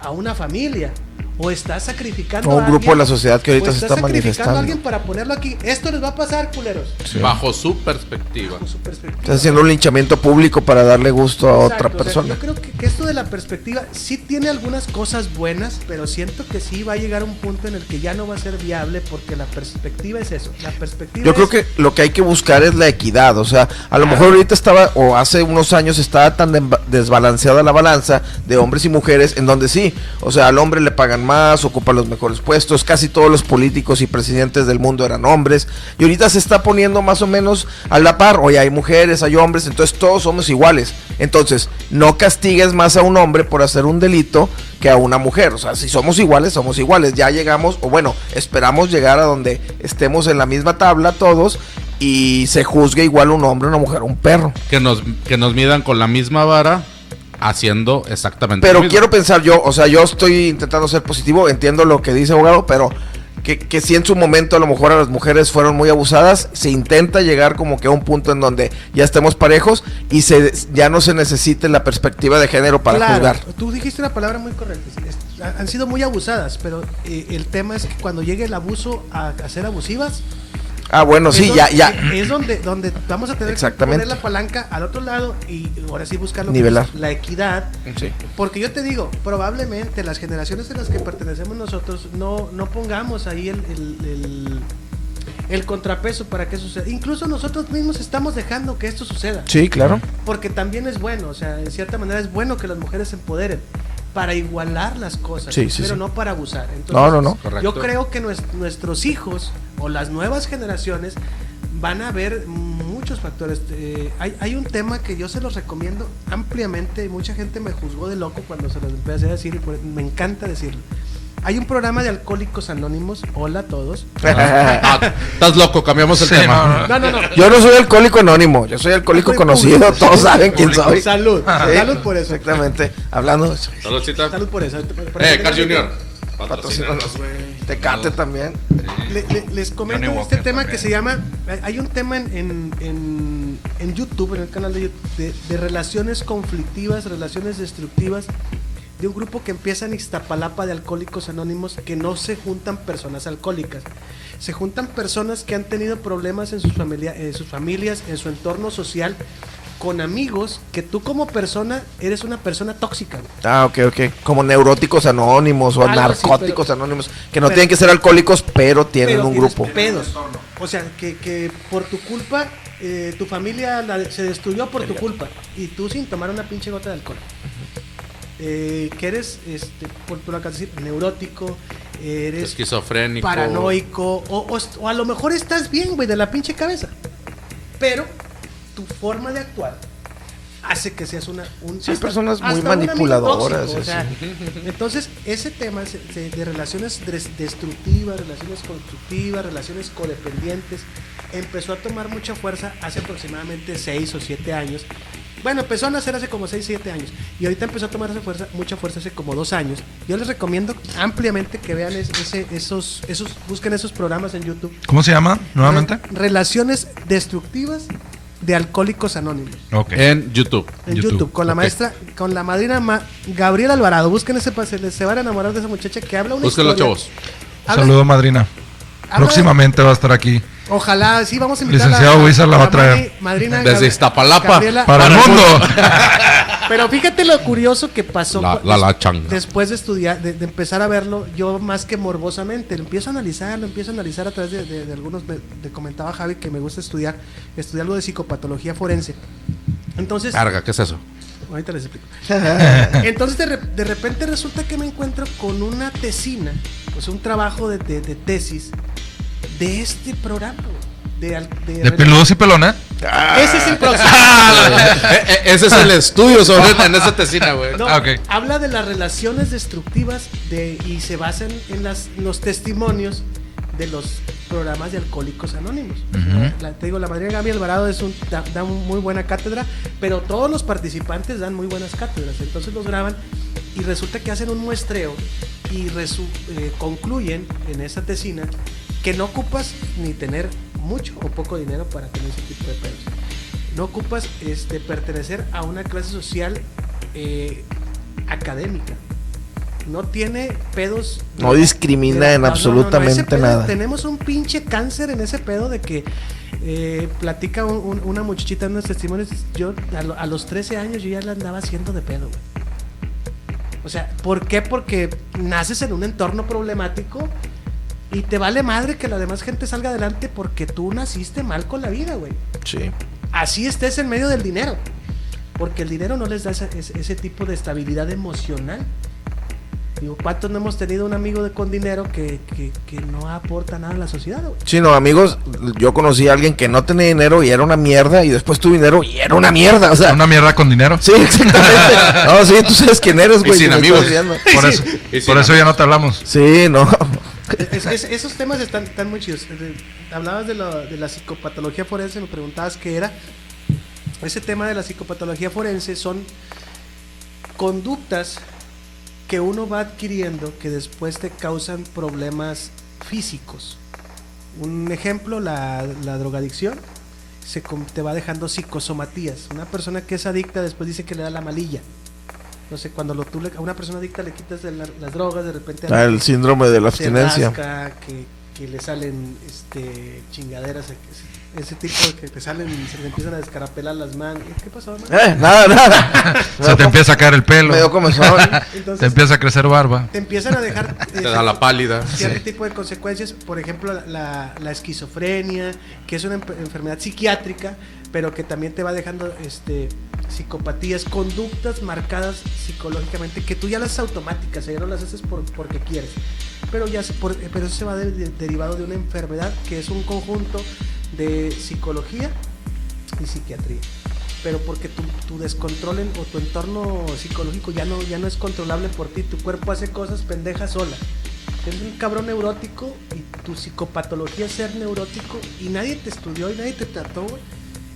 a una familia. O estás sacrificando O un a grupo de alguien, la sociedad que ahorita o se está sacrificando manifestando. a alguien para ponerlo aquí. Esto les va a pasar, culeros. Bajo su perspectiva. Con su perspectiva. Estás haciendo un linchamiento público para darle gusto a otra Exacto, o sea, persona. yo creo que, que esto de la perspectiva sí tiene algunas cosas buenas, pero siento que sí va a llegar a un punto en el que ya no va a ser viable porque la perspectiva es eso. La perspectiva Yo creo es- que lo que hay que buscar es la equidad, o sea, a lo mejor ahorita estaba, o hace unos años estaba tan desbalanceada la balanza de hombres y mujeres, en donde sí, o sea, al hombre le pagan más, ocupa los mejores puestos, casi todos los políticos y presidentes del mundo eran hombres, y ahorita se está poniendo más o menos a la par, oye, hay mujeres, hay hombres, entonces todos somos iguales, entonces no castigues más a un hombre por hacer un delito que a una mujer, o sea, si somos iguales, somos iguales, ya llegamos, o bueno, esperamos llegar a donde estemos en la misma tabla todos y se juzgue igual un hombre, una mujer, un perro. Que nos, que nos midan con la misma vara haciendo exactamente Pero lo mismo. quiero pensar yo, o sea, yo estoy intentando ser positivo, entiendo lo que dice abogado, pero que, que si en su momento a lo mejor a las mujeres fueron muy abusadas, se intenta llegar como que a un punto en donde ya estemos parejos y se ya no se necesite la perspectiva de género para Claro, juzgar. Tú dijiste una palabra muy correcta. han sido muy abusadas, pero eh, el tema es que cuando llegue el abuso a, a ser abusivas, Ah, bueno, sí, donde- ya, ya. Es donde, donde vamos a tener que poner la palanca al otro lado y ahora sí buscar lo que Nivelar. es la equidad. Sí. Porque yo te digo, probablemente las generaciones en las que pertenecemos nosotros no, no pongamos ahí el, el- el- el contrapeso para que suceda. Incluso nosotros mismos estamos dejando que esto suceda. Sí, claro. Porque también es bueno, o sea, en cierta manera es bueno que las mujeres se empoderen. Para igualar las cosas, Sí, sí, pero sí. no para abusar. Entonces, No, no, no. Correcto. Yo creo que nues- nuestros hijos o las nuevas generaciones van a ver muchos factores. Eh, hay, hay un tema que yo se los recomiendo ampliamente y mucha gente me juzgó de loco cuando se los empecé a decir y por- me encanta decirlo. Hay un programa de Alcohólicos Anónimos, hola a todos. Ah, estás loco, cambiamos el Sí, tema. no, No, no. Yo no soy alcohólico anónimo, yo soy alcohólico conocido, público. todos saben quién soy. Salud, Sí, salud por eso. Exactamente. Hablando, Saludcita. Salud por eso. Eh, Carl Junior. patrocínanos. Tecate también. Le- le- les comento Johnny este Walker tema también. que se llama. hay- Hay un tema en, en, en- en YouTube, en el canal de YouTube, de, de relaciones conflictivas, relaciones destructivas, de un grupo que empieza en Iztapalapa de Alcohólicos Anónimos, que no se juntan personas alcohólicas. Se juntan personas que han tenido problemas en sus, familia, en sus familias, en su entorno social, con amigos, que tú como persona eres una persona tóxica. Ah, ok, ok. Como neuróticos anónimos o Algo narcóticos pero- anónimos, que no pero- tienen que ser alcohólicos, pero tienen Pero un grupo. Pedos. O sea, que, que por tu culpa, eh, tu familia la- se destruyó por tu culpa. Y tú sin tomar una pinche gota de alcohol. Eh, que eres, este, por tú lo acabas de decir, neurótico, eres Esquizofrénico. paranoico, o, o- o a lo mejor estás bien, güey, de la pinche cabeza. Pero tu forma de actuar hace que seas una un Sí, hasta- personas muy manipuladoras, tóxico, o sea, entonces ese tema se- de relaciones des- destructivas relaciones constructivas relaciones codependientes empezó a tomar mucha fuerza hace aproximadamente 6 o 7 años bueno, empezó a nacer hace como 6, 7 años. Y ahorita empezó a tomar esa fuerza, mucha fuerza hace como 2 años. Yo les recomiendo ampliamente que vean es- ese, esos, esos, busquen esos programas en YouTube. ¿Cómo se llama nuevamente? Re- Relaciones destructivas de alcohólicos anónimos. Ok. En YouTube. En YouTube, YouTube, con la ok. maestra, con la madrina Ma- Gabriela Alvarado. Busquen ese pase, se van a enamorar de esa muchacha que habla una Búsquenlo, historia. chavos. Habla- Saludo, madrina. Próximamente va a estar aquí. Ojalá, sí, vamos a invitar Licenciado a, Wizard la va a traer. madri- Madrina Desde Iztapalapa. Gabriela- Para el mundo. Pero fíjate lo curioso que pasó La- cu- la- la changa. después de estudiar, de, de empezar a verlo, yo más que morbosamente, lo empiezo a analizar, lo empiezo a analizar a través de, de- de algunos, comentaba Javi que me gusta estudiar, estudiar algo de psicopatología forense. Entonces, Carga, ¿qué es eso? ahorita les explico. Entonces de, de repente resulta que me encuentro con una tesina, pues un trabajo de, de- de tesis de este programa. De, de- De peludos y pelona. Ese es el próximo. Ese es el estudio sobre en esa tesina, güey. No, Ah. Habla de las relaciones destructivas de, y se basa en, en las, los testimonios de los programas de Alcohólicos Anónimos. La- te digo, la madrina Gaby Alvarado es un, da, da un muy buena cátedra, pero todos los participantes dan muy buenas cátedras. Entonces los graban y resulta que hacen un muestreo y resu- eh, concluyen en esa tesina que no ocupas ni tener mucho o poco dinero para tener ese tipo de pedos. No ocupas este, pertenecer a una clase social eh, académica. No tiene pedos. No discrimina en absolutamente ese pedo- nada. Tenemos un pinche cáncer en ese pedo de que eh, platica un- un- una muchachita en unos testimonios. Yo a, lo- a los 13 años yo ya la andaba haciendo de pedo, güey. O sea, ¿por qué? Porque naces en un entorno problemático y te vale madre que la demás gente salga adelante porque tú naciste mal con la vida, güey Sí. así estés en medio del dinero. Porque el dinero no les da ese, ese- ese tipo de estabilidad emocional. Digo, ¿cuántos no hemos tenido un amigo de, con dinero que, que- que no aporta nada a la sociedad? güey? Sí, no, amigos, yo conocí a alguien que no tenía dinero y era una mierda, y después tuvo dinero y era una mierda, o sea. Una mierda con dinero. Sí, exactamente. No, sí, tú sabes quién eres, Y güey. sin amigos. eso, por eso ya no te hablamos. Sí, no. Es- es- esos temas están, muy chidos. Eh, Hablabas de, de la psicopatología forense, me preguntabas qué era. Ese tema de la psicopatología forense son conductas que uno va adquiriendo que después te causan problemas físicos. Un ejemplo, la, la drogadicción se, te va dejando psicosomatías. Una persona que es adicta después dice que le da la malilla. No sé, cuando lo, tú le- a una persona adicta le quitas de la- las drogas, de repente Ah, el síndrome de la abstinencia. rasca, que, que le salen este chingaderas, ese, tipo de que te salen y se le empiezan a descarapelar las manos. ¿Qué pasó, hermano? Eh, nada, nada. Se te empieza a caer el pelo. Me dio comezón. Te Entonces, empieza a crecer barba. te empiezan a dejar Te da la pálida. cierto tipo de consecuencias, por ejemplo, la, la- esquizofrenia, que es una enfermedad psiquiátrica, pero que también te va dejando este Psicopatía es conductas marcadas psicológicamente que tú ya las automáticas, ya no las haces por, porque quieres. Pero, ya se, por, pero eso se va de, de, derivado de una enfermedad que es un conjunto de psicología y psiquiatría. Pero porque tu, tu descontrol en, o tu entorno psicológico ya no, ya no es controlable por ti, tu cuerpo hace cosas pendejas sola. Eres un cabrón neurótico y tu psicopatología es ser neurótico y nadie te estudió y nadie te trató, güey.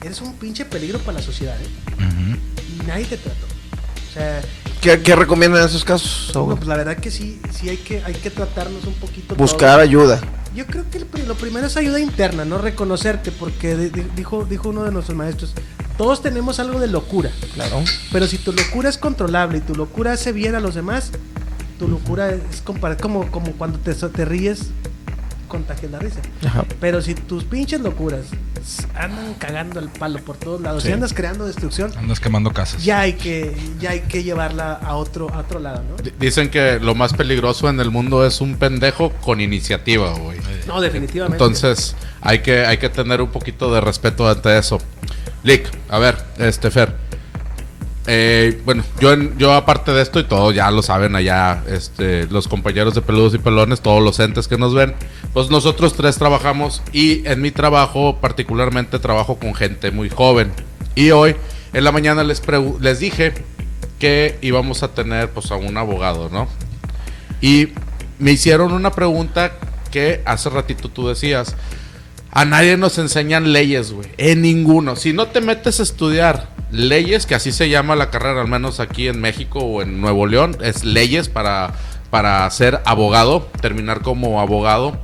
Eres un pinche peligro para la sociedad, ¿eh? Y nadie te trató. O sea, ¿Qué, qué recomiendan en esos casos? no, pues la verdad que sí, sí hay que, hay que tratarnos un poquito. Buscar todos. ayuda. Yo creo que lo primero es ayuda interna, no reconocerte, porque de- de- dijo, dijo uno de nuestros maestros, todos tenemos algo de locura, Claro. pero si tu locura es controlable y tu locura hace bien a los demás, tu locura es como, como cuando te, te ríes, contagias la risa. Ajá. Pero si tus pinches locuras andan cagando el palo por todos lados, Sí. si andas creando destrucción, Andas quemando casas. ya hay que, ya hay que llevarla a otro, a otro lado, ¿no? D- Dicen que lo más peligroso en el mundo es un pendejo con iniciativa, güey. No, definitivamente. Entonces, hay que, hay que tener un poquito de respeto ante eso. Lick, a ver, este Fer. Eh, bueno, yo, yo aparte de esto y todo, ya lo saben allá, este, los compañeros de peludos y pelones, todos los entes que nos ven, pues nosotros tres trabajamos y en mi trabajo particularmente trabajo con gente muy joven. Y hoy en la mañana les, les dije que íbamos a tener pues a un abogado, ¿no? Y me hicieron una pregunta que hace ratito tú decías. A nadie nos enseñan leyes, güey. En ninguno. Si no te metes a estudiar leyes, que así se llama la carrera, al menos aquí en México o en Nuevo León, es leyes para, para ser abogado, terminar como abogado.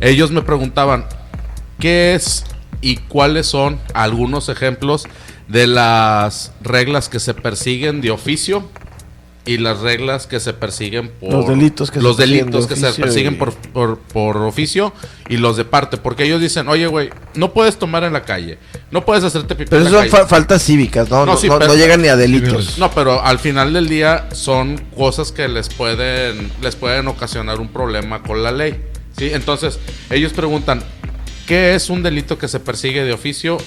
Ellos me preguntaban, ¿qué es y cuáles son algunos ejemplos de las reglas que se persiguen de oficio y las reglas que se persiguen por Los delitos que se los persiguen delitos de que se persiguen y- por, por, por oficio y los de parte porque ellos dicen oye güey no puedes tomar en la calle no puedes hacerte pipí Pero en eso la son calle faltas cívicas, ¿no? No, No, sí, no- pero- no llegan ni a delitos. No pero al final del día son cosas que les pueden les pueden ocasionar un problema con la ley sí entonces ellos preguntan qué es un delito que se persigue de oficio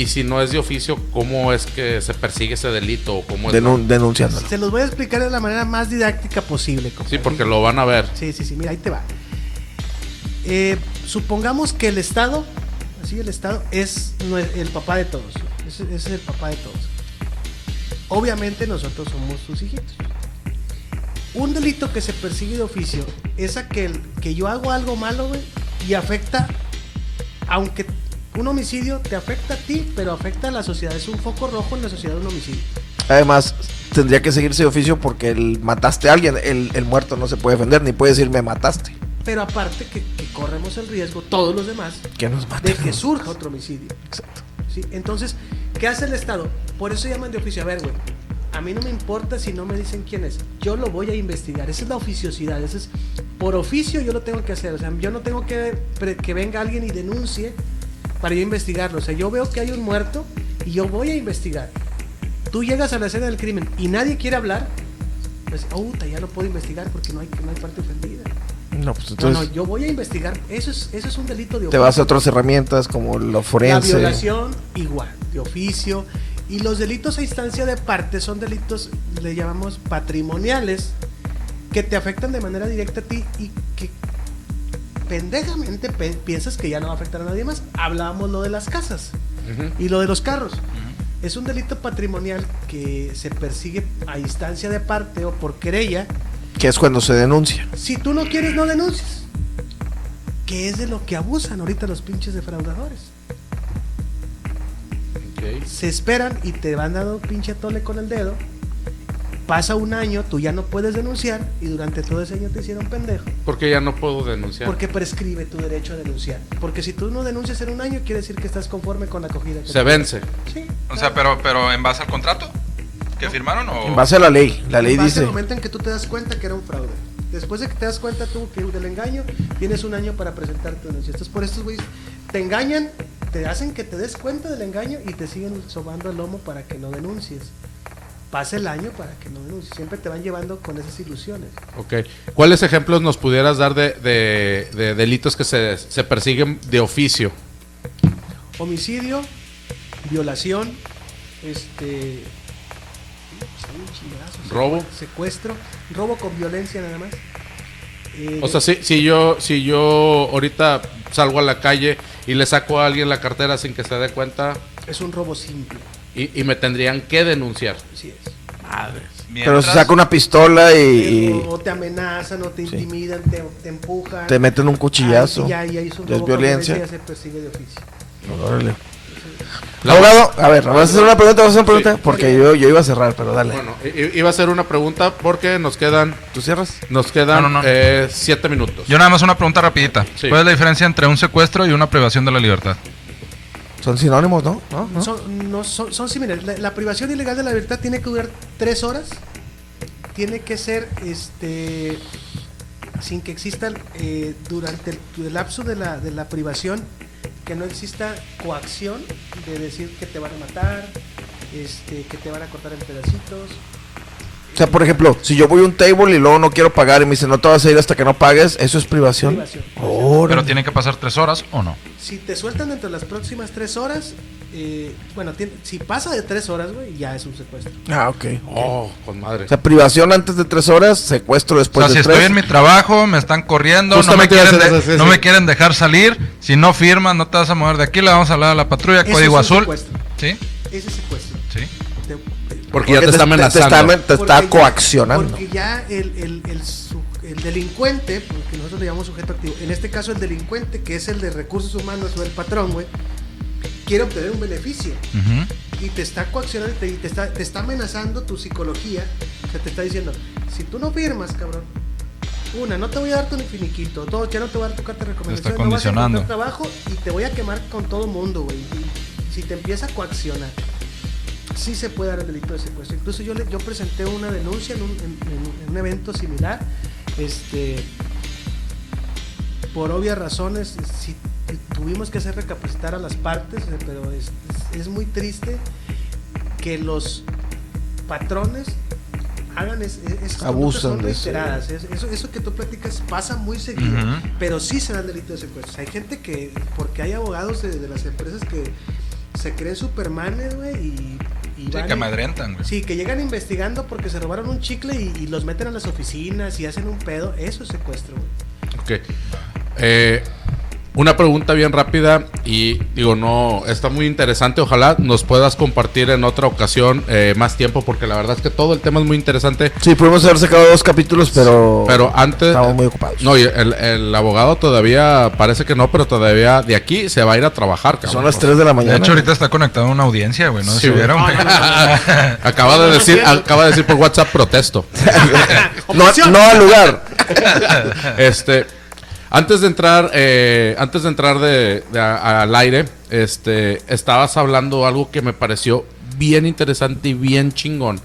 y si no es de oficio cómo es que se persigue ese delito o cómo es Denun- denunciándolo. Se los voy a explicar de la manera más didáctica posible. sí porque lo van a ver Sí, sí, sí, mira, ahí te va. Eh, supongamos que el Estado, así el Estado, es el papá de todos. Ese, ese es el papá de todos. Obviamente nosotros somos sus hijitos. Un delito que se persigue de oficio es aquel que yo hago algo malo, güey, y afecta, aunque un homicidio te afecta a ti, pero afecta a la sociedad. Es un foco rojo en la sociedad un homicidio. Además, tendría que seguirse de oficio porque el mataste a alguien. El, el muerto no se puede defender, ni puede decir me mataste. Pero aparte que, que corremos el riesgo, todos los demás, Que nos de que surja otro homicidio. Exacto. ¿sí? Entonces, ¿qué hace el Estado? Por eso llaman de oficio. A ver, güey, a mí no me importa si no me dicen quién es. Yo lo voy a investigar. Esa es la oficiosidad. Ese es, por oficio yo lo tengo que hacer. O sea, yo no tengo que que venga alguien y denuncie para yo investigarlo. O sea, yo veo que hay un muerto y yo voy a investigar. Tú llegas a la escena del crimen y nadie quiere hablar. Pues, oh, ya no puedo investigar porque no hay, no hay parte ofendida. No, pues No, entonces no, yo voy a investigar. Eso es, eso es un delito de te vas a otras herramientas como lo la forense. violación, igual, de oficio. Y los delitos a instancia de parte son delitos, le llamamos patrimoniales, que te afectan de manera directa a ti y que pendejamente pe- piensas que ya no va a afectar a nadie más. Hablábamos lo de las casas y lo de los carros. Es un delito patrimonial que se persigue a instancia de parte o por querella. Que es cuando se denuncia. Si tú no quieres, no denuncies. Que es de lo que abusan ahorita los pinches defraudadores. Se esperan y te van dando pinche tole con el dedo. Pasa un año, tú ya no puedes denunciar y durante todo ese año te hicieron pendejo. porque ya no puedo denunciar Porque prescribe tu derecho a denunciar. Porque si tú no denuncias en un año, quiere decir que estás conforme con la acogida. que se vence Sí. O sea, pero, pero en base al contrato que firmaron o En base a la ley. La ley En base dice. al momento en que tú te das cuenta que era un fraude. Después de que te das cuenta tú que del engaño, tienes un año para presentar tu denuncia. Esto es por estos güeyes. Te engañan, te hacen que te des cuenta del engaño y te siguen sobando el lomo para que no denuncies. Pasa el año para que no denuncies. Siempre te van llevando con esas ilusiones. Ok. ¿Cuáles ejemplos nos pudieras dar de, de- de delitos que se, se persiguen de oficio? Homicidio, violación, este chingazo, Robo. secuestro, robo con violencia nada más. Eh, O sea, si, si yo si yo ahorita salgo a la calle y le saco a alguien la cartera sin que se dé cuenta es un robo simple. Y, y me tendrían que denunciar. Así es. Pero se saca una pistola y, o te amenazan, o te Sí. intimidan, te, te empujan. te meten un cuchillazo. Ahí sí ya, ya hizo es violencia. ya se persigue de oficio. Órale. La- Abogado, a ver, ¿vas a hacer una pregunta? ¿Vas a hacer una pregunta? Sí. Porque yo, yo iba a cerrar, pero dale. Bueno, iba a hacer una pregunta porque nos quedan ¿Tú cierras? nos quedan No, no, no. eh, siete minutos. Yo nada más una pregunta rapidita. Sí. ¿Cuál es la diferencia entre un secuestro y una privación de la libertad? Son sinónimos, ¿no? ¿No? ¿No? Son, no, son, son similares. La, privación ilegal de la libertad tiene que durar tres horas. Tiene que ser este sin que exista eh, durante el, el lapso de la, de la privación que no exista coacción de decir que te van a matar, este, que te van a cortar en pedacitos. O sea, por ejemplo, si yo voy a un table y luego no quiero pagar y me dicen no te vas a ir hasta que no pagues, ¿eso es privación? Privación. Pero tiene que pasar tres horas o no. Si te sueltan dentro de las próximas tres horas, eh, bueno, si pasa de tres horas, güey, ya es un secuestro. Ah, ok. Oh, con madre. O sea, privación antes de tres horas, secuestro O después sea, si de estoy tres. en mi trabajo, me están corriendo, no, me Justamente iba a quieren, hacer de- eso, sí, no sí. me quieren dejar salir. Si no firmas, no te vas a mover de aquí, le vamos a hablar a la patrulla, Eso código es un azul. secuestro. ¿Sí, Ese secuestro. Sí. Te- Porque ya te está Te amenazando. está, te está Porque ya- coaccionando. Porque ya el, el, el, su- el delincuente, porque nosotros le llamamos sujeto activo, en este caso el delincuente, que es el de recursos humanos o el patrón, güey, quiere obtener un beneficio y te está coaccionando y te, te está, te está amenazando tu psicología. O sea, te está diciendo, si tú no firmas, cabrón, una, no te voy a dar tu finiquito, dos, ya no te voy a dar tu carta de recomendación, está no vas a trabajo y te voy a quemar con todo mundo, güey. Si te empieza a coaccionar, sí se puede dar el delito de secuestro. Incluso yo, le, yo presenté una denuncia en un, en- un evento similar. Este, por obvias razones, sí, tuvimos que hacer recapacitar a las partes, eh, pero es, es- es muy triste que los patrones hagan es, es- Abusan de eso. eso, eso que tú platicas pasa muy seguido, pero sí se dan delitos de secuestro. Hay gente que, porque hay abogados de, de las empresas que se creen supermanes, güey, y, y Sí, van que amedrentan, güey. Sí, que llegan investigando porque se robaron un chicle y, y los meten a las oficinas y hacen un pedo. Eso es secuestro, güey. Ok. Eh, una pregunta bien rápida y digo, no, está muy interesante. Ojalá nos puedas compartir en otra ocasión eh, más tiempo porque la verdad es que todo el tema es muy interesante. Sí, pudimos haber sacado dos capítulos, pero, Pero antes... estamos muy ocupados. No, y el, el abogado todavía parece que no, pero todavía de aquí se va a ir a trabajar. cabrón. Son las 3 de la De mañana. hecho, ahorita está conectado a una audiencia, güey. No sé Sí, si güey. vieron, güey. Acaba de decir, acaba de decir por WhatsApp protesto. no, no al lugar. Este, antes de entrar, eh, antes de entrar de, de a- al aire, este, estabas hablando algo que me pareció bien interesante y bien chingón.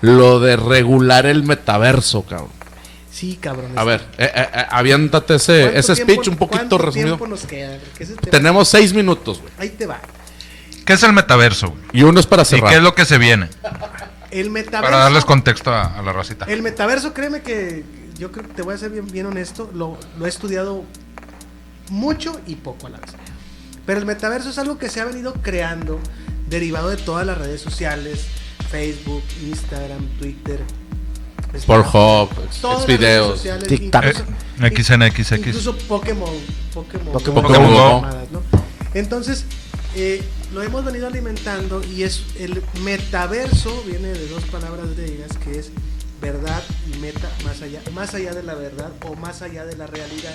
Lo de regular el metaverso, cabrón. Sí, cabrón. A ver, eh, eh, eh, aviéntate ese, ¿Cuánto ese tiempo- speech un poquito cuánto resumido. tiempo nos queda? Tenemos seis minutos, güey. Ahí te va. ¿Qué es el metaverso, güey? Y uno es para ¿Y cerrar. qué es lo que se viene? El metaverso. Para darles contexto a, a la racita. El metaverso, créeme que yo creo que te voy a ser bien, bien honesto, lo, lo he estudiado mucho y poco a la vez. Pero el metaverso es algo que se ha venido creando derivado de todas las redes sociales, Facebook, Instagram, Twitter, todas las videos, TikTok. incluso- Eh, XNXX. Incluso Pokémon, Pokémon, Pokémon Go. mamadas, ¿no? Entonces, eh, lo hemos venido alimentando y es el metaverso, viene de dos palabras griegas, que es verdad y meta, más allá, más allá de la verdad o más allá de la realidad.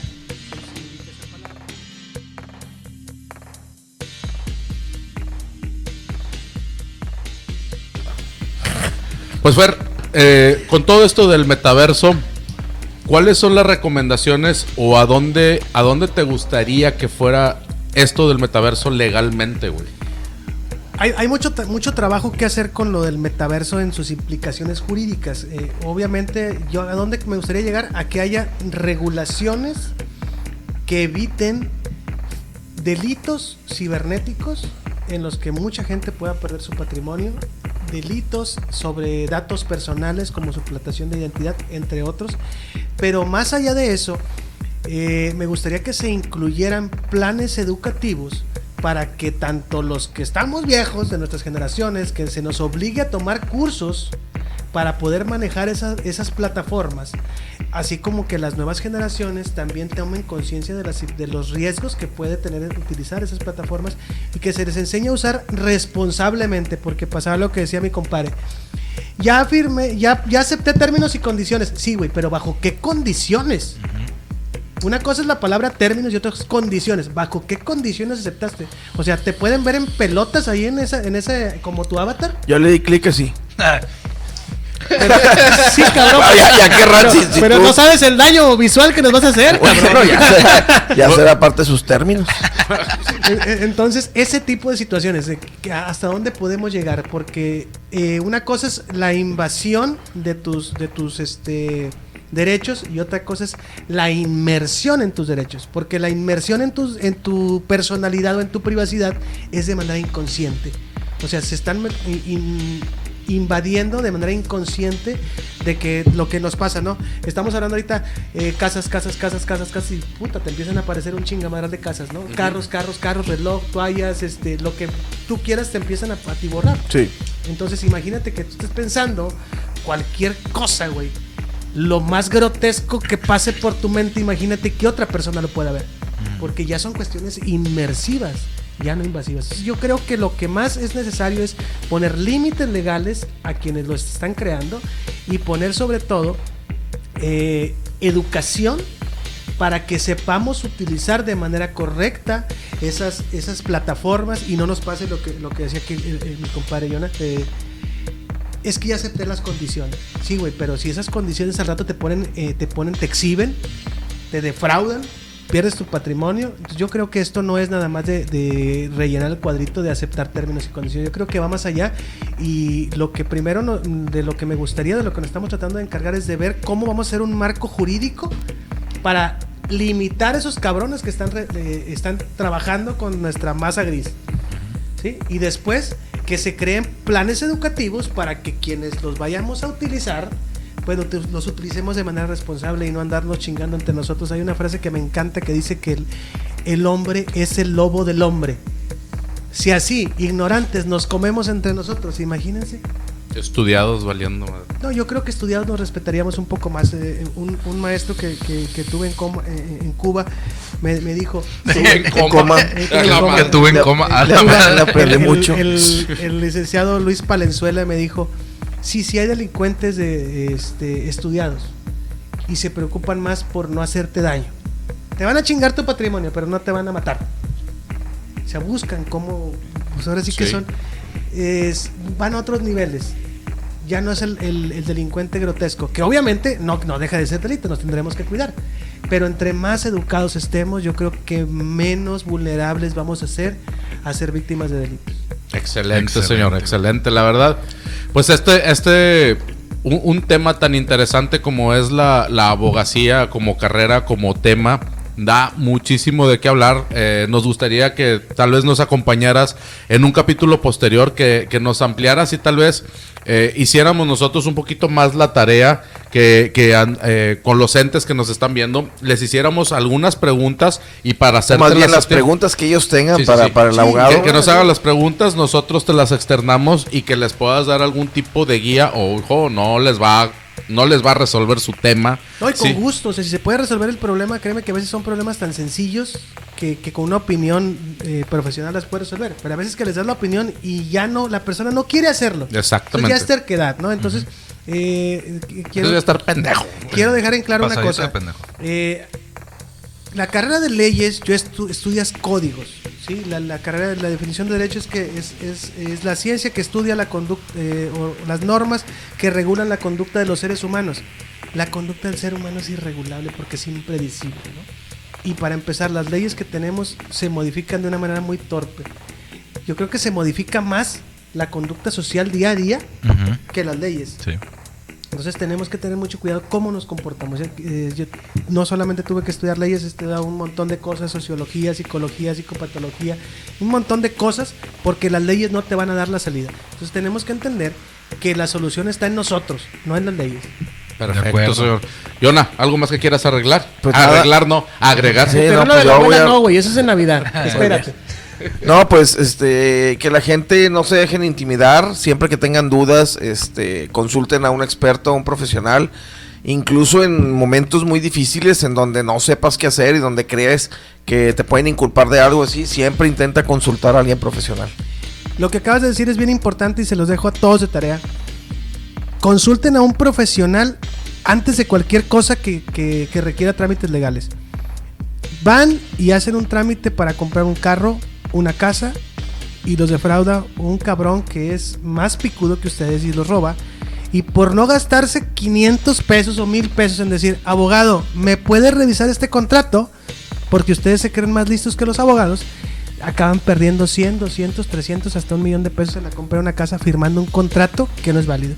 Pues Fer, eh, con todo esto del metaverso, ¿cuáles son las recomendaciones o a dónde, a dónde te gustaría que fuera esto del metaverso legalmente, güey? Hay, mucho, mucho trabajo que hacer con lo del metaverso en sus implicaciones jurídicas. Eh, obviamente, yo a dónde me gustaría llegar a que haya regulaciones que eviten delitos cibernéticos en los que mucha gente pueda perder su patrimonio, delitos sobre datos personales como suplantación de identidad, entre otros. Pero más allá de eso, eh, me gustaría que se incluyeran planes educativos para que tanto los que estamos viejos de nuestras generaciones, que se nos obligue a tomar cursos para poder manejar esas, esas plataformas, así como que las nuevas generaciones también tomen conciencia de, de los riesgos que puede tener utilizar esas plataformas y que se les enseñe a usar responsablemente, porque pasaba lo que decía mi compadre. Ya firmé, ya, ya acepté términos y condiciones. Sí, güey, pero ¿bajo qué condiciones? Una cosa es la palabra términos y otra es condiciones. ¿Bajo qué condiciones aceptaste? O sea, ¿te pueden ver en pelotas ahí en esa, en ese, como tu avatar? Yo le di clic así. Sí, cabrón. Ya- ya querrán, pero, si- si pero tú- no sabes el daño visual que nos vas a hacer, Bueno, cabrón. ya, será, ya será parte de sus términos. Eh, eh, Entonces, ese tipo de situaciones, hasta dónde podemos llegar, porque eh, una cosa es la invasión de tus, de tus este, derechos y otra cosa es la inmersión en tus derechos, porque la inmersión en, tus, en tu personalidad o en tu privacidad es de manera inconsciente. O sea, se están in- invadiendo de manera inconsciente de que lo que nos pasa, ¿no? Estamos hablando ahorita eh, casas, casas, casas, casas, casas y puta, te empiezan a aparecer un chingamadral de casas, ¿no? Carros, carros, carros, reloj, toallas, este, lo que tú quieras te empiezan a atiborrar. Sí. Entonces imagínate que tú estés pensando cualquier cosa, güey. Lo más grotesco que pase por tu mente, imagínate que otra persona lo pueda ver. Porque ya son cuestiones inmersivas, ya no invasivas. Yo creo que lo que más es necesario es poner límites legales a quienes lo están creando y poner sobre todo eh, educación para que sepamos utilizar de manera correcta esas, esas plataformas y no nos pase lo que, lo que decía aquí eh, eh, mi compadre Jonah. Es que ya acepté las condiciones. Sí, güey, pero si esas condiciones al rato te ponen, eh, te ponen, te exhiben, te defraudan, pierdes tu patrimonio. Yo creo que esto no es nada más de, rellenar el cuadrito de aceptar términos y condiciones. Yo creo que va más allá y lo que primero de lo que me gustaría, de lo que nos estamos tratando de encargar es de ver cómo vamos a hacer un marco jurídico para limitar esos cabrones que están, eh, están trabajando con nuestra masa gris. ¿sí? Y después que se creen planes educativos para que quienes los vayamos a utilizar, pues lo- los utilicemos de manera responsable y no andarnos chingando entre nosotros. Hay una frase que me encanta que dice que el, el hombre es el lobo del hombre. Si así, ignorantes, nos comemos entre nosotros, imagínense. Estudiados valiendo. madre. No, yo creo que estudiados nos respetaríamos un poco más. Eh, un, un maestro que, que- que tuve en, coma- eh, en Cuba me, me dijo... En coma. Eh. Que tuve en coma. Mucho. El, el licenciado Luis Palenzuela me dijo, sí, sí hay delincuentes de, este, estudiados y se preocupan más por no hacerte daño. Te van a chingar tu patrimonio, pero no te van a matar. Se buscan cómo, pues ahora sí que Sí. son, es- van a otros niveles. Ya no es el, el- el delincuente grotesco, que obviamente no, no deja de ser delito, nos tendremos que cuidar. Pero entre más educados estemos, yo creo que menos vulnerables vamos a ser a ser víctimas de delitos. Excelente, Excelente. señor, excelente, la verdad. Pues este, este, un, un tema tan interesante como es la, la abogacía como carrera, como tema, da muchísimo de qué hablar. Eh, nos gustaría que tal vez nos acompañaras en un capítulo posterior, que, que nos ampliaras y tal vez eh, hiciéramos nosotros un poquito más la tarea que, que eh, con los entes que nos están viendo, les hiciéramos algunas preguntas y para hacer Más bien las preguntas que ellos tengan Sí, para, sí. para el abogado. que, que nos hagan las preguntas, nosotros te las externamos y que les puedas dar algún tipo de guía o ojo, no les va no les va a resolver su tema. No, y con Sí. gusto, o sea, si se puede resolver el problema, créeme que a veces son problemas tan sencillos que, que con una opinión eh, profesional las puede resolver. Pero a veces que les das la opinión y ya no, la persona no quiere hacerlo. Exactamente. Entonces ya es terquedad, ¿no? Entonces, eh, Entonces quiero, voy a estar pendejo. quiero dejar en claro una Pasadito de cosa. pendejo. Eh, la carrera de leyes, yo estu- estudias códigos. ¿sí? La, la carrera de la definición de derecho es que es, es- es la ciencia que estudia la conducta o las normas que regulan la conducta de los seres humanos. La conducta del ser humano es irregulable porque es impredecible. ¿no? Y para empezar, las leyes que tenemos se modifican de una manera muy torpe. Yo creo que se modifica más la conducta social día a día que las leyes. Sí. Entonces tenemos que tener mucho cuidado cómo nos comportamos. Eh, yo no solamente tuve que estudiar leyes, he estudiado un montón de cosas, sociología, psicología, psicopatología, un montón de cosas, porque las leyes no te van a dar la salida. Entonces tenemos que entender que la solución está en nosotros, no en las leyes. Perfecto, señor. Yona, ¿algo más que quieras arreglar? Pues nada. arreglar no, agregar. Sí, Pero no, no, pues de la yo voy abuela a- no, güey, eso es en Navidad. Espérate. No, pues este que la gente no se dejen intimidar, siempre que tengan dudas, este consulten a un experto, a un profesional, incluso en momentos muy difíciles en donde no sepas qué hacer y donde crees que te pueden inculpar de algo así, siempre intenta consultar a alguien profesional. Lo que acabas de decir es bien importante y se los dejo a todos de tarea. Consulten a un profesional antes de cualquier cosa que, que- que requiera trámites legales. Van y hacen un trámite para comprar un carro, una casa, y los defrauda un cabrón que es más picudo que ustedes y los roba. Y por no gastarse 500 pesos o 1000 pesos en decir, abogado, ¿me puede revisar este contrato? Porque ustedes se creen más listos que los abogados. Acaban perdiendo 100, 200, 300, hasta un millón de pesos en la compra de una casa firmando un contrato que no es válido.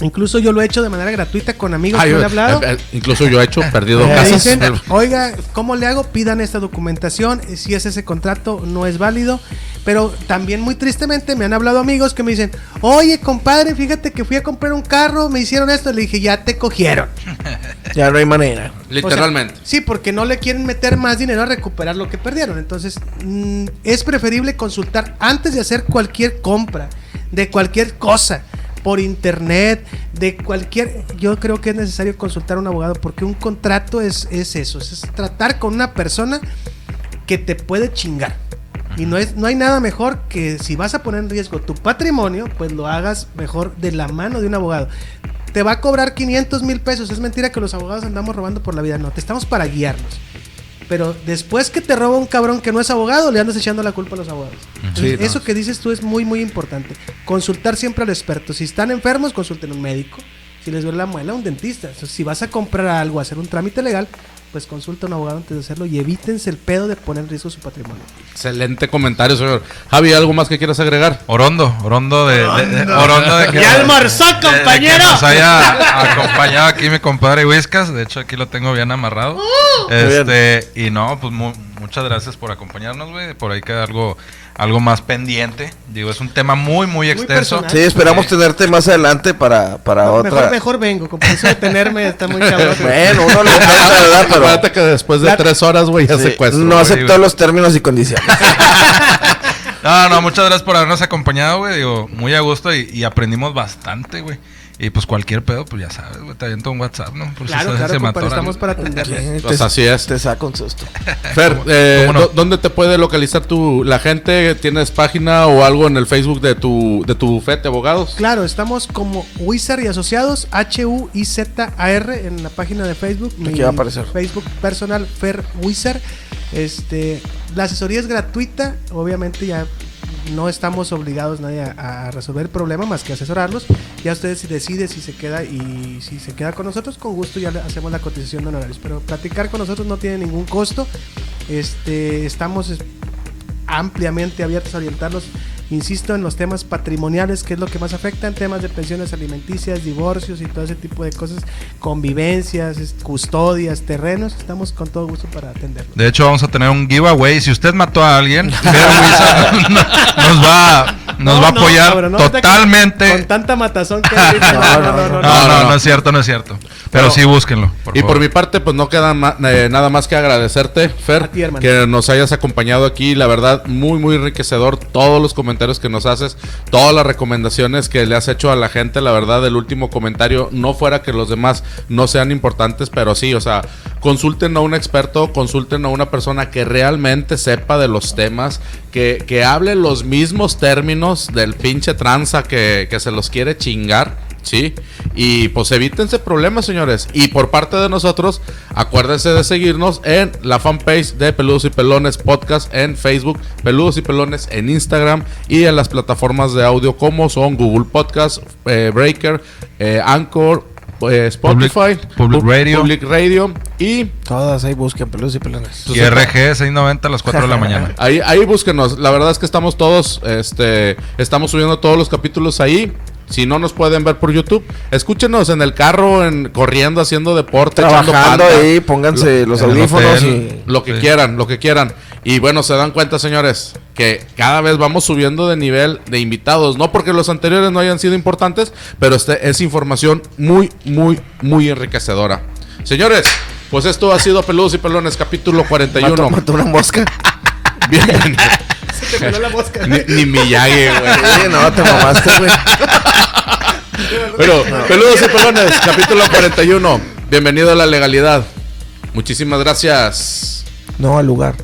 Incluso yo lo he hecho de manera gratuita con amigos Ah, que yo- me han hablado. eh, eh, incluso yo he hecho perdido Me casas. dicen, oiga, ¿cómo le hago? Pidan esta documentación. Si es ese contrato, no es válido. Pero también muy tristemente me han hablado amigos que me dicen, oye, compadre, fíjate que fui a comprar un carro, me hicieron esto. Le dije, ya te cogieron. Ya no hay manera. Literalmente. O sea, sí, porque no le quieren meter más dinero a recuperar lo que perdieron. Entonces, mm, es preferible consultar antes de hacer cualquier compra, de cualquier cosa, por internet, de cualquier... Yo creo que es necesario consultar a un abogado porque un contrato es, es eso, es tratar con una persona que te puede chingar. Y no, es, no hay nada mejor que si vas a poner en riesgo tu patrimonio, pues lo hagas mejor de la mano de un abogado. Te va a cobrar 500 mil pesos. Es mentira que los abogados andamos robando por la vida. No, te estamos para guiarnos. Pero después que te roba un cabrón que no es abogado, le andas echando la culpa a los abogados. Entonces, Sí, no. Eso que dices tú es muy, muy importante. Consultar siempre al experto. Si están enfermos, consulten a un médico. Si les duele la muela, un dentista. Entonces, si vas a comprar algo, hacer un trámite legal, pues consulta a un abogado antes de hacerlo y evítense el pedo de poner en riesgo su patrimonio. Excelente comentario, señor. Javi, ¿algo más que quieras agregar? Orondo, Orondo de, de- de- Orondo de que ¡Ya almorzó, de- de que compañero! nos haya acompañado aquí mi compadre Whiskas. De hecho, aquí lo tengo bien amarrado. Uh. este, y no, pues mu- muchas gracias por acompañarnos, güey. Por ahí queda algo, algo más pendiente. Digo, es un tema muy, muy extenso. personal. Sí, esperamos tenerte más adelante para, para otra. Mejor, mejor vengo, con eso de tenerme está muy cabrón. Bueno, uno le encanta, ¿verdad? Pero Acuérdate que después de La- tres horas, güey, ya sí, secuestro. no aceptó los términos y condiciones. No, no, muchas gracias por habernos acompañado, güey. Digo, muy a gusto y, y aprendimos bastante, güey. Y pues cualquier pedo, pues ya sabes, güey. Te aviento un WhatsApp, ¿no? Por si Claro, se- claro, se compadre, estamos para atenderle. Pues así es. Te saca un susto. Fer, eh, cómo no? ¿dó- ¿dónde te puede localizar tu, la gente? ¿Tienes página o algo en el Facebook de tu, de tu bufete de abogados? Claro, estamos como Wizard y Asociados, H-U-I-Z-A-R, en la página de Facebook. Aquí va a aparecer. Facebook personal, Fer Wizard. Este, la asesoría es gratuita, obviamente ya no estamos obligados nadie a, resolver el problema más que asesorarlos. Ya ustedes si deciden si se queda y si se queda con nosotros, con gusto ya le hacemos la cotización de honorarios. Pero platicar con nosotros no tiene ningún costo. Este, estamos es- ampliamente abiertos a orientarlos, insisto, en los temas patrimoniales, que es lo que más afecta, en temas de pensiones alimenticias, divorcios y todo ese tipo de cosas, convivencias, custodias, terrenos, estamos con todo gusto para atenderlo. De hecho, vamos a tener un giveaway. Si usted mató a alguien, nos va, nos No, va a no, apoyar no, totalmente. Con tanta matazón que hay no, no, no, no, No, no, no, no, no. es cierto, no es cierto. Pero, Pero- sí, búsquenlo. por y por mi parte, pues no queda eh, nada más que agradecerte, Fer, ti, que nos hayas acompañado aquí. La verdad, muy, muy enriquecedor todos los comentarios que nos haces, todas las recomendaciones que le has hecho a la gente. La verdad, el último comentario, no fuera que los demás no sean importantes, pero sí, o sea, consulten a un experto, consulten a una persona que realmente sepa de los temas, que, que hable los mismos términos del pinche tranza que, que se los quiere chingar. Sí, y pues evítense problemas, señores. Y por parte de nosotros, acuérdense de seguirnos en la fanpage de Peludos y Pelones Podcast en Facebook, Peludos y Pelones en Instagram y en las plataformas de audio como son Google Podcast, eh, Breaker, eh, Anchor, eh, Spotify, Public- Public Pu- Radio. Public Radio y Todas ahí busquen pelos y pelones. Y RG 690 a las 4 de la mañana. Ahí, ahí búsquenos. La verdad es que estamos todos, este, estamos subiendo todos los capítulos ahí. Si no nos pueden ver por YouTube, escúchenos en el carro, en corriendo, haciendo deporte, Trabajando ahí, pónganse los audífonos hotel. y. Lo que Sí. quieran, lo que quieran. Y bueno, se dan cuenta, señores, que cada vez vamos subiendo de nivel de invitados. No porque los anteriores no hayan sido importantes, pero este es información muy, muy, muy enriquecedora. Señores, pues esto ha sido Peludos y Pelones, capítulo 41. Mató, mató una mosca. Bienvenido. Se te peló la mosca. Ni, ni Miyagi, güey. No, te mamaste, güey. Pero, peludos y pelones, capítulo 41. Bienvenido a la legalidad. Muchísimas gracias. No, al lugar.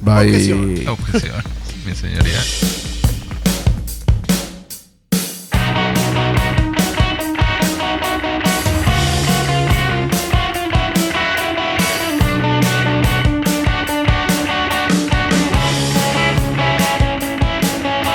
Bye. Objeción. Objeción, mi señoría.